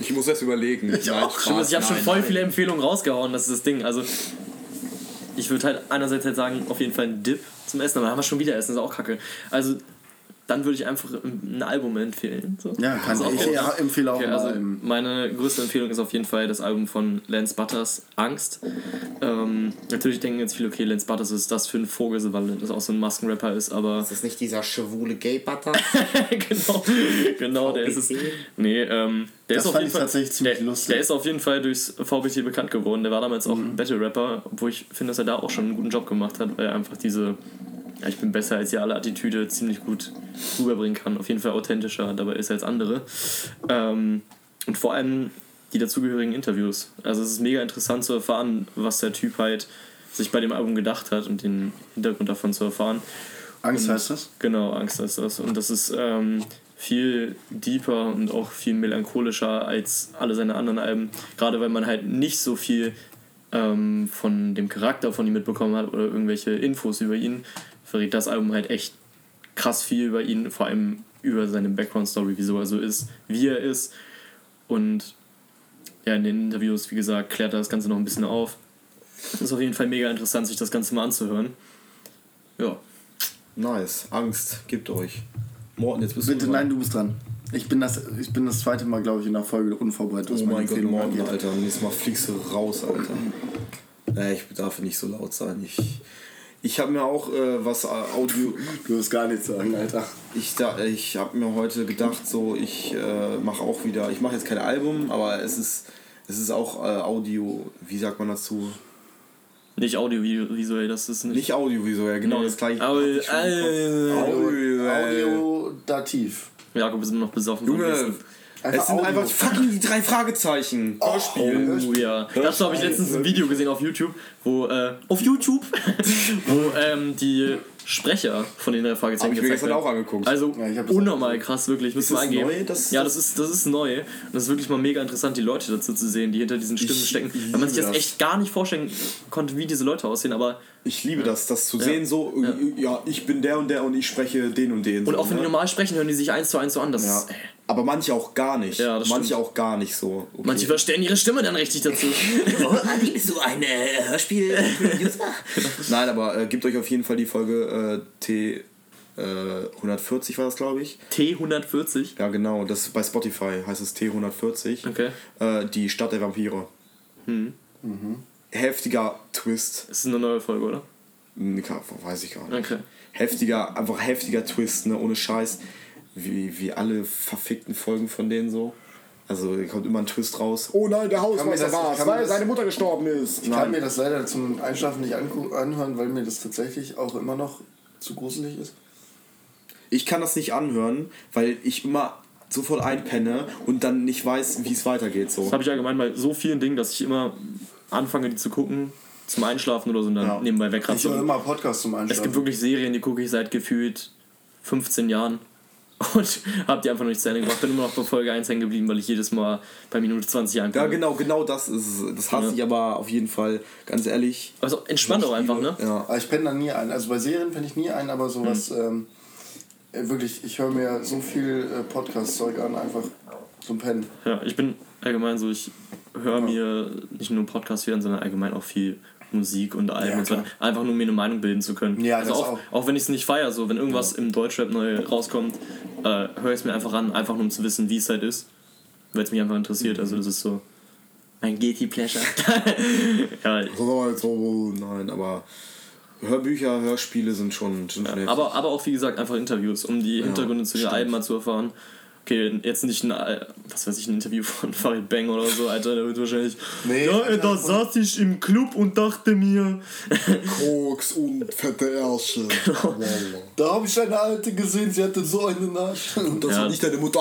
Ich muss erst überlegen. Ich auch. Also ich habe schon nein, voll nein. viele Empfehlungen rausgehauen, das ist das Ding. Also, ich würde halt einerseits halt sagen, auf jeden Fall ein Dip zum Essen, aber dann haben wir schon wieder Essen, ist auch kacke. Also, dann würde ich einfach ein Album empfehlen. So. ja, kann Also auch ich. Auch- empfehle auch Okay, mal. also meine größte Empfehlung ist auf jeden Fall das Album von Lance Butters, Angst. Ähm, natürlich denken jetzt viele, okay, Lance Butters ist das für ein Vogel, weil das auch so ein Maskenrapper ist, aber Ist das nicht dieser schwule Gay-Butter? <laughs> genau, genau, der ist es. Nee, ähm, der Das ist auf fand jeden ich Fall, tatsächlich ziemlich der, lustig. Der ist auf jeden Fall durchs VBT bekannt geworden. Der war damals auch Mhm. ein Battle-Rapper, obwohl ich finde, dass er da auch schon einen guten Job gemacht hat, weil er einfach diese, ja, ich bin besser als ihr alle Attitüde ziemlich gut rüberbringen kann. Auf jeden Fall authentischer dabei ist als andere. Ähm, und vor allem die dazugehörigen Interviews. Also es ist mega interessant zu erfahren, was der Typ halt sich bei dem Album gedacht hat und den Hintergrund davon zu erfahren. Angst Und- heißt das? Genau, Angst heißt das. Und das ist ähm, viel deeper und auch viel melancholischer als alle seine anderen Alben. Gerade weil man halt nicht so viel ähm, von dem Charakter von ihm mitbekommen hat oder irgendwelche Infos über ihn, verrät das Album halt echt krass viel über ihn, vor allem über seine Background-Story, wieso er so ist, wie er ist. Und ja, in den Interviews, wie gesagt, klärt er das Ganze noch ein bisschen auf. Ist auf jeden Fall mega interessant, sich das Ganze mal anzuhören. Ja, Nice. Angst, gebt euch. Morten, jetzt bist Bitte, du dran. nein, du bist dran. Ich bin das, ich bin das zweite Mal, glaube ich, in der Folge unvorbereitet, Oh mein Gott, Morten, angeht. Alter. Nächstes Mal fliegst du raus, Alter. Nee, ich darf nicht so laut sein. Ich, ich habe mir auch äh, was äh, Audio... Du wirst gar nichts sagen, Alter. Ich, da, ich habe mir heute gedacht, so ich äh, mache auch wieder... Ich mache jetzt kein Album, aber es ist, es ist auch äh, Audio... Wie sagt man dazu? nicht audiovisuell, das ist nicht. Nicht audiovisuell, genau Nee. das gleiche. Au- hatte ich schon im Kopf. äh, Audio. Audiodativ. Jakob ist immer noch besoffen. Junge, Essen. es sind Audio. einfach fucking die drei Fragezeichen. Hörspiel. Oh ja. Dazu habe ich letztens ein Video gesehen auf YouTube, wo, äh, auf YouTube, <laughs> wo ähm, die Sprecher von den drei Fragezeichen Hab ich mir gestern werden. auch angeguckt. Also Ja, das unnormal krass, wirklich. Müssen wir das eingeben. neu? Das- ja, das ist, das ist neu. Und das ist wirklich mal mega interessant, die Leute dazu zu sehen, die hinter diesen Stimmen Ich stecken. Weil man sich das das. echt gar nicht vorstellen konnte, wie diese Leute aussehen. Aber Ich liebe das, das zu sehen, so, ja. ich bin der und der und ich spreche den und den. und so, auch wenn die ne? normal sprechen, hören die sich eins zu eins so an. Das Ja. ist, ey. Aber manche auch gar nicht. Ja, das manche stimmt. auch gar nicht so. Okay. Manche verstehen ihre Stimme dann richtig dazu. <laughs> Oh, Adi, bist du ein äh, Hörspiel-Producer? <laughs> Nein, aber äh, gebt euch auf jeden Fall die Folge äh, T äh, 140 war das, glaube ich. T140. Ja, genau. Das bei Spotify heißt es T140. Okay. Äh, die Stadt der Vampire. Hm. Heftiger Twist. Das ist eine neue Folge, oder? Weiß ich gar nicht. Okay. Heftiger, einfach heftiger Twist, ne? Ohne Scheiß. Wie, wie alle verfickten Folgen von denen so. Also da kommt immer ein Twist raus. Oh nein, der Hausmeister war mir weil das- seine Mutter gestorben ist. Ich kann mir das leider zum Einschlafen nicht anhören, weil mir das tatsächlich auch immer noch zu gruselig ist. Ich kann das nicht anhören, weil ich immer sofort einpenne und dann nicht weiß, wie es weitergeht. So. Das habe ich allgemein bei so vielen Dingen, dass ich immer anfange, die zu gucken, zum Einschlafen oder so und dann Ja. nebenbei Ich wegratze. höre immer Podcasts zum Es Einschlafen. gibt wirklich Serien, die gucke ich seit gefühlt 15 Jahren <laughs> und habe die einfach noch nicht zu Ende gemacht. Bin immer noch bei Folge 1 hängen geblieben, weil ich jedes Mal bei Minute 20 ankomme. Ja, genau, genau das ist es. Das hasse Ja. ich aber auf jeden Fall, ganz ehrlich. Also entspannt auch einfach, ne? Ja. Ich penne da nie ein. Also bei Serien penne ich nie ein, aber sowas, Hm. ähm, äh, wirklich, ich höre mir so viel äh, Podcast-Zeug an, einfach zum Pennen. Ja, ich bin allgemein so, ich höre mir nicht nur Podcasts hören, sondern allgemein auch viel Musik und Alben Ja, und so. klar. Einfach nur mir eine Meinung bilden zu können. Ja, also auch, auch. auch wenn ich es nicht feiere, so wenn irgendwas im Deutschrap neu rauskommt, äh, höre ich es mir einfach an, einfach nur um zu wissen, wie es halt ist. Weil es mich einfach interessiert. Also das ist so mein Guilty Pleasure. <laughs> ja, So, nein, aber Hörbücher, Hörspiele sind schon, sind schon heftig. aber, aber auch wie gesagt einfach Interviews, um die Hintergründe zu den. Alben mal zu erfahren. Okay, jetzt nicht ein, äh, was weiß ich, ein Interview von <laughs> Farid Bang oder so, Alter, der wird wahrscheinlich. Nee, ja, Alter, da saß ich im Club und dachte mir. <laughs> Koks und fette Ärsche. Da habe ich eine Alte gesehen, sie hatte so einen Arsch. Das Ja. war nicht deine Mutter.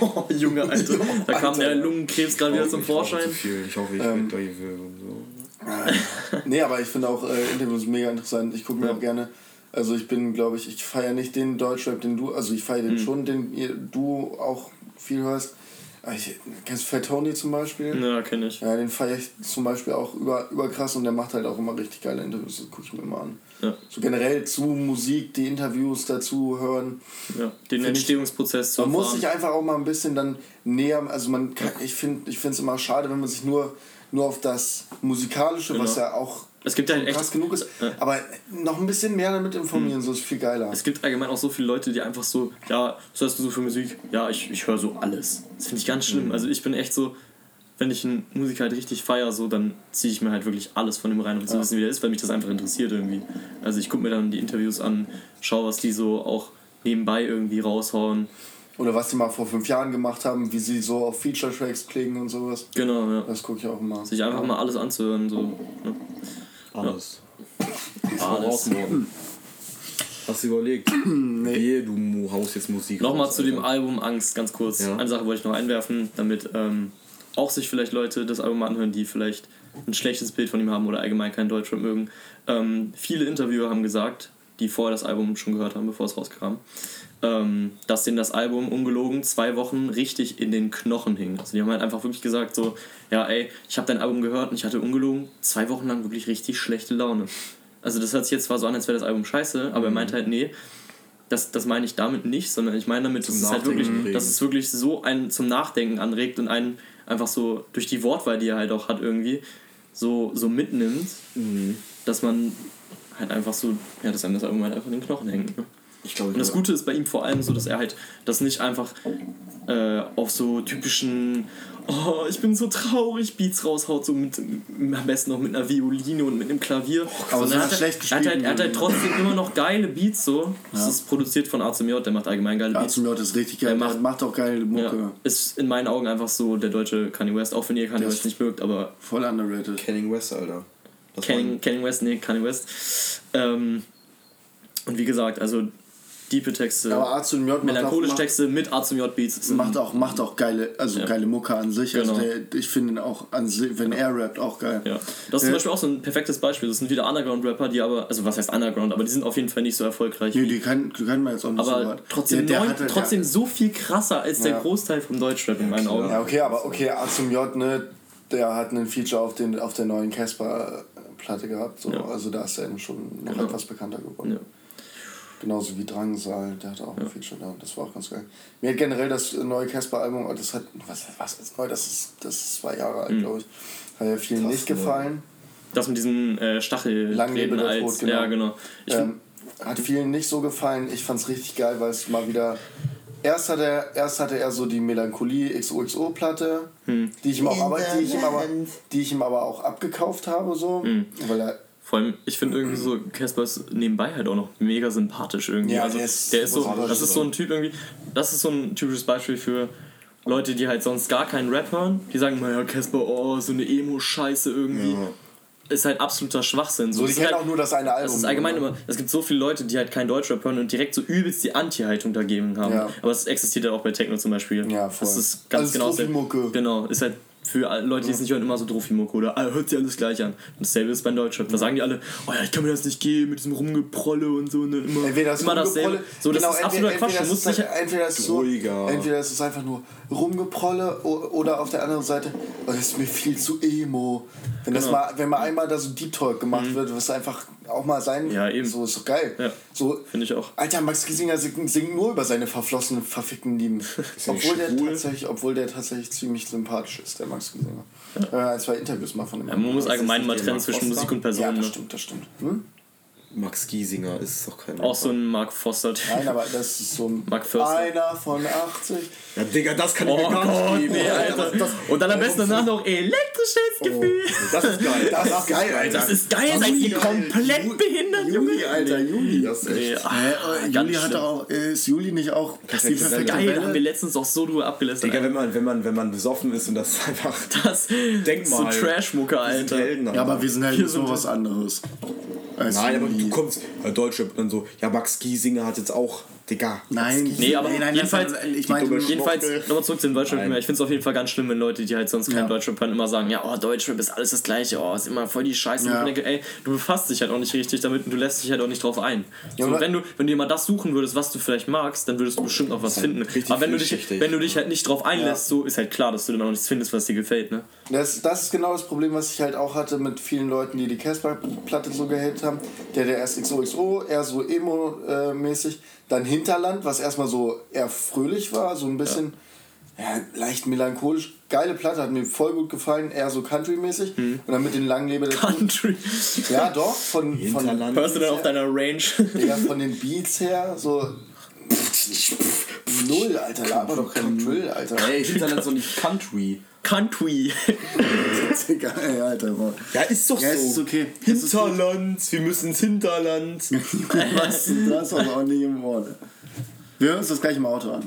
Oh, <laughs> Junge, Alter. Da kam der Lungenkrebs gerade wieder zum Ich Vorschein. viel. Ich hoffe, ich Ähm, bin und so. nee, aber ich finde auch äh, Interviews mega interessant. Ich gucke mir auch gerne. Also ich bin, glaube ich, ich feiere nicht den Deutschrap, den du, also ich feiere Mhm. den schon, den du auch viel hörst. Aber Ich, kennst du Fat Tony zum Beispiel? Ja, kenn ich. Ja, den feiere ich zum Beispiel auch über, über krass und der macht halt auch immer richtig geile Interviews. Das gucke ich mir immer an. Ja, So generell zu Musik, die Interviews dazu hören. ja. Den ich- Entstehungsprozess zu Man muss sich einfach auch mal ein bisschen dann näher, also man kann, ich finde ich es immer schade, wenn man sich nur, nur auf das Musikalische, was Genau. ja auch Es gibt ja echt- krass genug ist, Ja. aber noch ein bisschen mehr damit informieren, so ist viel geiler. Es gibt allgemein auch so viele Leute, die einfach so, ja, was hörst du so für Musik? Ja, ich, ich höre so alles. Das finde ich ganz schlimm. Also ich bin echt so, wenn ich einen Musiker halt richtig feiere, so, dann ziehe ich mir halt wirklich alles von dem rein, um zu wissen, wie der ist, weil mich das einfach interessiert irgendwie. Also ich gucke mir dann die Interviews an, schaue, was die so auch nebenbei irgendwie raushauen. Oder was die mal vor fünf Jahren gemacht haben, wie sie so auf Feature-Tracks klingen und sowas. Genau, ja. Das gucke ich auch immer. Sich einfach mal alles anzuhören, so. Ne? <laughs> Alles. Alles. Hast du überlegt? <clears throat> nee. du mu- haust jetzt Musik Nochmal raus, zu dem. Album Angst, ganz kurz. Ja. Eine Sache wollte ich noch einwerfen, damit ähm, auch sich vielleicht Leute das Album anhören, die vielleicht ein schlechtes Bild von ihm haben oder allgemein kein Deutschrap mögen. Ähm, viele Interviewer haben gesagt, die vorher das Album schon gehört haben, bevor es rauskam, ähm, dass denen das Album ungelogen zwei Wochen richtig in den Knochen hing. Also die haben halt einfach wirklich gesagt so, ja ey, ich habe dein Album gehört und ich hatte ungelogen zwei Wochen lang wirklich richtig schlechte Laune. Also das hört sich jetzt zwar so an, als wäre das Album scheiße, aber er Mhm. meint halt, nee, das, das meine ich damit nicht, sondern ich meine damit, dass es halt wirklich, dass es wirklich so einen zum Nachdenken anregt und einen einfach so durch die Wortwahl, die er halt auch hat irgendwie, so, so mitnimmt, Mhm. dass man halt einfach so, ja, dass einem das Album halt einfach in den Knochen hängt. Ne? Ich glaube, Und das Gute ist bei ihm vor allem so, dass er halt das nicht einfach äh, auf so typischen, oh, ich bin so traurig, Beats raushaut, so mit, am besten noch mit einer Violine und mit einem Klavier. aber Sondern so er hat, schlecht er, hat halt, er hat halt trotzdem immer noch geile Beats so. Das Ja. ist produziert von ACMJ, der macht allgemein geile Beats. Arzt ist richtig geil, Er macht, macht- auch geile Mucke. Ja, ist in meinen Augen einfach so der deutsche Kanye West, auch wenn ihr Kanye Der West nicht mögt, aber Voll underrated. Kenning West, Alter. Kanye, West, nee, Kanye West. Ähm, und wie gesagt, also Diepe Texte, Aber A zum J melancholische Texte mit A zum J Beats. Macht auch, macht auch geile, also Ja. geile Mucke an sich. Also Genau. der, ich finde ihn auch an sich, wenn er rappt, auch geil. Ja. Das ist zum Äh, Beispiel auch so ein perfektes Beispiel. Das sind wieder Underground-Rapper, die aber, also was heißt Underground, aber die sind auf jeden Fall nicht so erfolgreich. Nee, die kann, die kann man jetzt auch nicht so aber weit. trotzdem, Der- der neun, halt- trotzdem so viel krasser als der Ja. Großteil vom Deutschrap in meinen Augen. Ja, okay, aber okay, A zum J, ne, der hat einen Feature auf, den, auf der neuen Casper-Platte gehabt. So. Ja. Also da ist er eben schon noch Genau. etwas bekannter geworden. Ja. Genauso wie Drangsal, der hatte auch ein Feature da. Das war auch ganz geil. Mir hat generell das neue Casper-Album, oh, das hat, was, was ist neu? Das ist, das ist zwei Jahre Mhm. alt, glaube ich. Hat ja vielen nicht gefallen. Das mit diesen äh, Lang lebe der. Tod, genau. Ja, genau. Ähm, hat vielen nicht so gefallen. Ich fand es richtig geil, weil es mal wieder. Erst hatte, er, erst hatte er so die Melancholie XOXO-Platte, Hm. die, ich ihm auch, aber, die, ich ihm aber, die ich ihm aber auch abgekauft habe. So, Hm. weil er, Vor allem, ich finde irgendwie so, Casper ist nebenbei halt auch noch mega sympathisch irgendwie. Ja, also, der ist der ist so, sympathisch, das ist so ein Typ irgendwie, das ist so ein typisches Beispiel für Leute, die halt sonst gar keinen Rap hören. Die sagen mal, ja, Casper, oh, so eine Emo-Scheiße irgendwie. Ist halt absoluter Schwachsinn. so, die kennen halt, auch nur das eine Album. das ist allgemein ne? immer, es gibt so viele Leute, die halt keinen Deutschrap hören und direkt so übelst die Anti-Haltung dagegen haben. Ja. Aber es existiert ja auch bei Techno zum Beispiel. Ja, voll. Das ist ganz Also genau. Strophi-Mucke. Genau, ist halt für Leute, die es nicht hören, immer so Trophy-Mucke oder ah, hört sich alles gleich an. Und dasselbe ist beim Deutschrap. Da sagen die alle, oh ja, ich kann mir das nicht geben mit diesem Rumgeprolle und so. Ne, immer Entweder das immer dasselbe. So, das genau, ist absoluter entweder- Quatsch. Du entweder musst ist entweder ist so, Ruhiger. entweder ist es einfach nur Rumgeprolle oder auf der anderen Seite, oh, das ist mir viel zu emo. Wenn, das Genau. mal, wenn mal einmal da so Deep Talk gemacht wird, was einfach auch mal sein, Ja, eben. so ist doch geil. Ja. So, Finde ich auch. Alter, Max Giesinger singt, singt nur über seine verflossenen, verfickten Lieben. <laughs> obwohl, der tatsächlich, obwohl der tatsächlich ziemlich sympathisch ist, der Max Giesinger. Ja. Ein, zwei Interviews mal von ihm. Ja, man muss allgemein mal trennen zwischen? Musik und Person. ja, das ne? stimmt, das stimmt. Hm? Max Giesinger ist doch kein. Auch so ein Mark Foster. Nein, aber das ist so ein <laughs> Mark Förster. einer von 80. Ja, Digga, das kann ich Oh mir gar nicht geben. nee, Alter. Und dann am besten danach noch elektrisches Gefühl. Das ist geil. Das ist geil, Alter. Das ist geil, seid ihr komplett behindert, Junge? Juli, Alter, Juli. Das ist echt. Nee, ah, äh, Juli hat auch, äh, ist Juli nicht auch die Perfekte perfekte Geil, da haben wir letztens auch so drüber abgelästert. Digga, wenn man, wenn, man, wenn man besoffen ist und das <laughs> einfach. das Denk so mal. Trash-Mucke, Alter. Helden, Ja, aber wir sind halt sind noch was anderes. Nein, aber Juli. Du kommst, äh, Deutsche dann so, ja, Max Giesinger hat jetzt auch, Digga. Nein, Nee, aber nein, nein, jedenfalls- das- ich meine, Jedenfalls, nochmal zurück zu den Deutschrap. Nein. Ich finde es auf jeden Fall ganz schlimm, wenn Leute, die halt sonst keinen Ja. Deutschrap hören, immer sagen, ja, oh, Deutschrap ist alles das Gleiche, oh, ist immer voll die Scheiße. Ja. Und ich denke, ey, du befasst dich halt auch nicht richtig damit und du lässt dich halt auch nicht drauf ein. Ja, so, wenn, du, wenn du mal das suchen würdest, was du vielleicht magst, dann würdest du bestimmt auch was finden. richtig Aber wenn du, dich, vielschichtig. wenn du dich halt nicht drauf einlässt, so ist halt klar, dass du dann auch nichts findest, was dir gefällt, ne? Das, das ist genau das Problem, was ich halt auch hatte mit vielen Leuten, die die Casper-Platte so gehatet haben. Der, der erst XOXO, eher so emo-mäßig. Dann Hinterland, was erstmal so eher fröhlich war, so ein bisschen ja. leicht melancholisch. Geile Platte, hat mir voll gut gefallen, eher so country-mäßig. Und dann mit den langen Lebe Country. Ja, doch, von, von, Hinterland. Hörst du dann auf deiner Range? ja, von den Beats her, so. Null, Alter, laber doch keinen Drill, Alter. Ey, Hinterland ist doch nicht Country. Country. Ey, Alter, Mann. Ja, ist doch Ja, so. ist okay. Es ist Hinterland, wir müssen ins Hinterland. <laughs> Was? Das ist aber auch nicht im Wort. Wir hören uns das gleich im Auto an.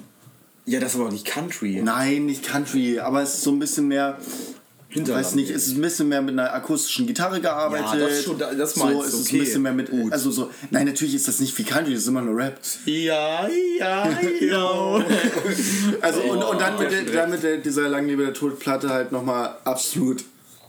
Ja, das ist aber auch nicht Country. Nein, nicht Country, aber es ist so ein bisschen mehr. Ich Hinterland. weiß nicht, es ist ein bisschen mehr mit einer akustischen Gitarre gearbeitet. Ja, das schon, das so meinst ist du, es okay. ein bisschen mehr mit. Gut. Also so, nein, natürlich ist das nicht wie Country, das ist immer nur Rap. Ja, ja, ja. <laughs> Also und, und dann mit, ja, der, dann mit der, dieser Langlebe der Todplatte halt nochmal absolut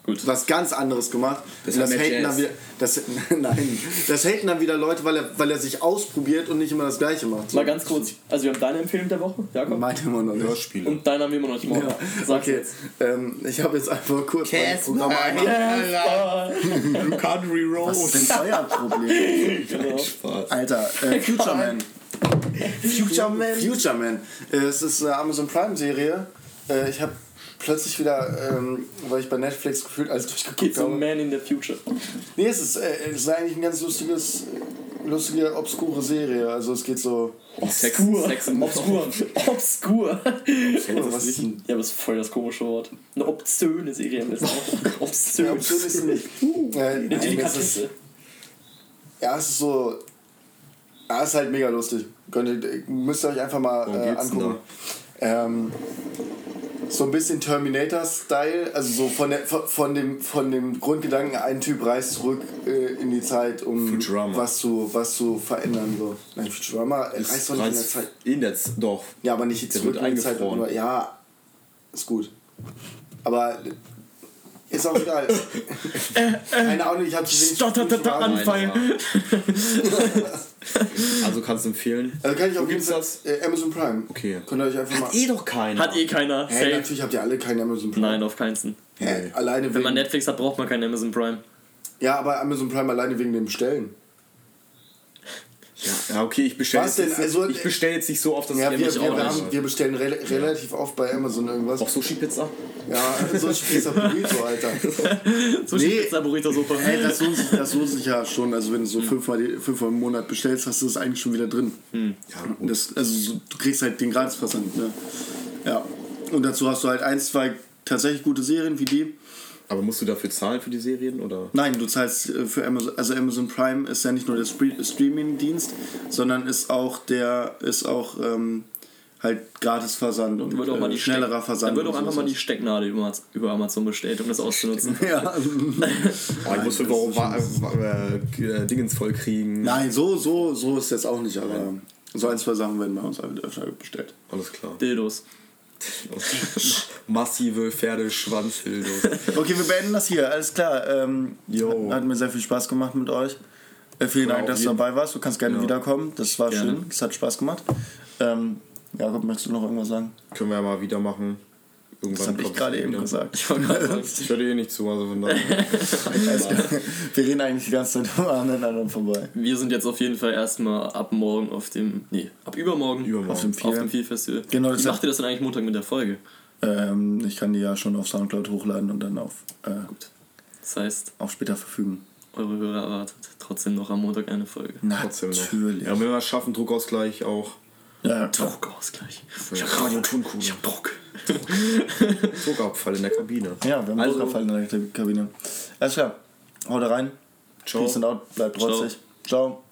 Gut. was ganz anderes gemacht. Das Und mehr haten dann wieder, das, <laughs> nein, das haten dann wieder Leute, weil er, weil er sich ausprobiert und nicht immer das Gleiche macht. Mal ganz kurz. Also, wir haben deine Empfehlung der Woche, Jakob. meinte immer noch nicht. Hörspiele. Und deine haben wir immer noch nicht gemacht. Sag Okay, jetzt. ähm, ich habe jetzt einfach kurz mein Programm einmal. Country Road. <laughs> Was ist denn euer Problem? <laughs> Spaß. Alter, äh, Future Man. Future Man. Future Man. Äh, es ist eine Amazon Prime Serie. Äh, ich habe plötzlich wieder, ähm, weil ich bei Netflix gefühlt alles durchgeguckt It's a habe. man in the future. Nee, es ist, äh, es ist eigentlich ein ganz lustiges, lustige, obskure Serie. Also es geht so. Obskur. Sex im Obskur. Obskur. Oh, was ist denn? Ja, aber das ist voll das komische Wort. Eine obszöne Serie auch. <laughs> Obszön. Ja, obszön ist es nicht. Äh, Eine nein, es ist, ja, es ist so. Ja, es ist halt mega lustig. Könnt ihr, müsst ihr euch einfach mal äh, angucken. Ähm, so ein bisschen Terminator-Style, also so von, der, von, dem, von dem Grundgedanken, ein Typ reist zurück äh, in die Zeit, um Futurama. was zu, was zu verändern. So. Nein, Futurama reist doch nicht in der Zeit. In der Z doch. Ja, aber nicht zurück in die Zeit. ja, ist gut. Aber ist auch egal. Keine Ahnung, ich habe zu wenig Stotterte Futurama. Anfall. Also kannst du empfehlen. Also kann ich jeden gibt's Fall. Äh, Amazon Prime. Okay. Könnt ihr euch einfach mal. Hat eh doch keiner. Hat eh keiner. Hä, Safe. natürlich habt ihr alle keinen Amazon Prime. Nein, auf keinen Fall. Hä, alleine Wenn wegen, man Netflix hat, braucht man keinen Amazon Prime. Ja, aber Amazon Prime alleine wegen dem Bestellen. Ja, ja, okay, ich bestelle jetzt, Also, ich bestell jetzt nicht so oft, dass Ja, ich wir, wir, wir, haben, wir bestellen re relativ oft bei Amazon irgendwas. Auch Sushi-Pizza? Ja, so Spießer Burrito, Alter. <laughs> Sushi, Nee. Hey, das lohnt, sich, das lohnt sich ja schon. Also wenn du so fünfmal, fünfmal im Monat bestellst, hast du das eigentlich schon wieder drin. Ja, gut. Das, also so, du kriegst halt den Gratisversand. Ne? Ja. Und dazu hast du halt ein, zwei tatsächlich gute Serien wie die. Aber musst du dafür zahlen für die Serien? Oder? Nein, du zahlst äh, für Amazon, also Amazon Prime ist ja nicht nur der Streaming-Dienst, sondern ist auch der, ist auch ähm, halt Gratisversand und Wird auch mal äh, die schnellerer Steck- Versand. Dann wird und auch einfach mal die Stecknadel über, Amazon bestellt, um das auszunutzen. <laughs> Ja. <laughs> Oh, ich muss warum äh, äh, Dingens voll kriegen. Nein, so, so, so ist jetzt auch nicht, aber so ein, zwei Sachen werden bei uns halt öfter bestellt. Alles klar. Dildos. <laughs> Massive Pferdeschwanzhildos. Okay, wir beenden das hier, alles klar. Ähm. Hat mir sehr viel Spaß gemacht mit euch. Äh, vielen Dank, dass du dabei warst. Du kannst gerne Ja. wiederkommen. Das war Gerne. schön. Das hat Spaß gemacht. Ähm, Jakob, möchtest du noch irgendwas sagen? Können wir ja mal wieder machen. Irgendwann Das habe ich gerade es eben gesagt. <laughs> Ich höre dir eh nicht zu, also von daher. Wir reden eigentlich die ganze Zeit nur aneinander vorbei. Wir sind jetzt auf jeden Fall erstmal ab morgen auf dem. Nee, ab übermorgen. Übermorgen. Auf dem Auf dem Vier. Vier-Festival. Genau, das Wie macht ihr das denn eigentlich Montag mit der Folge? Ähm, ich kann die ja schon auf Soundcloud hochladen und dann auf, äh, Das heißt, auf später verfügen. eure Hörer erwartet trotzdem noch am Montag eine Folge. Trotzdem noch. Natürlich. Ja, wenn wir das schaffen, Druckausgleich auch. Ja, Druckausgleich. Ich hab Radiotonkuhle. Ich hab Druck. <laughs> Druckabfall in der Kabine. ja, wir haben Also- Druckerfall in der Kabine. Alles klar. Haut rein. Ciao. Peace and out. Bleibt trotzig. Ciao.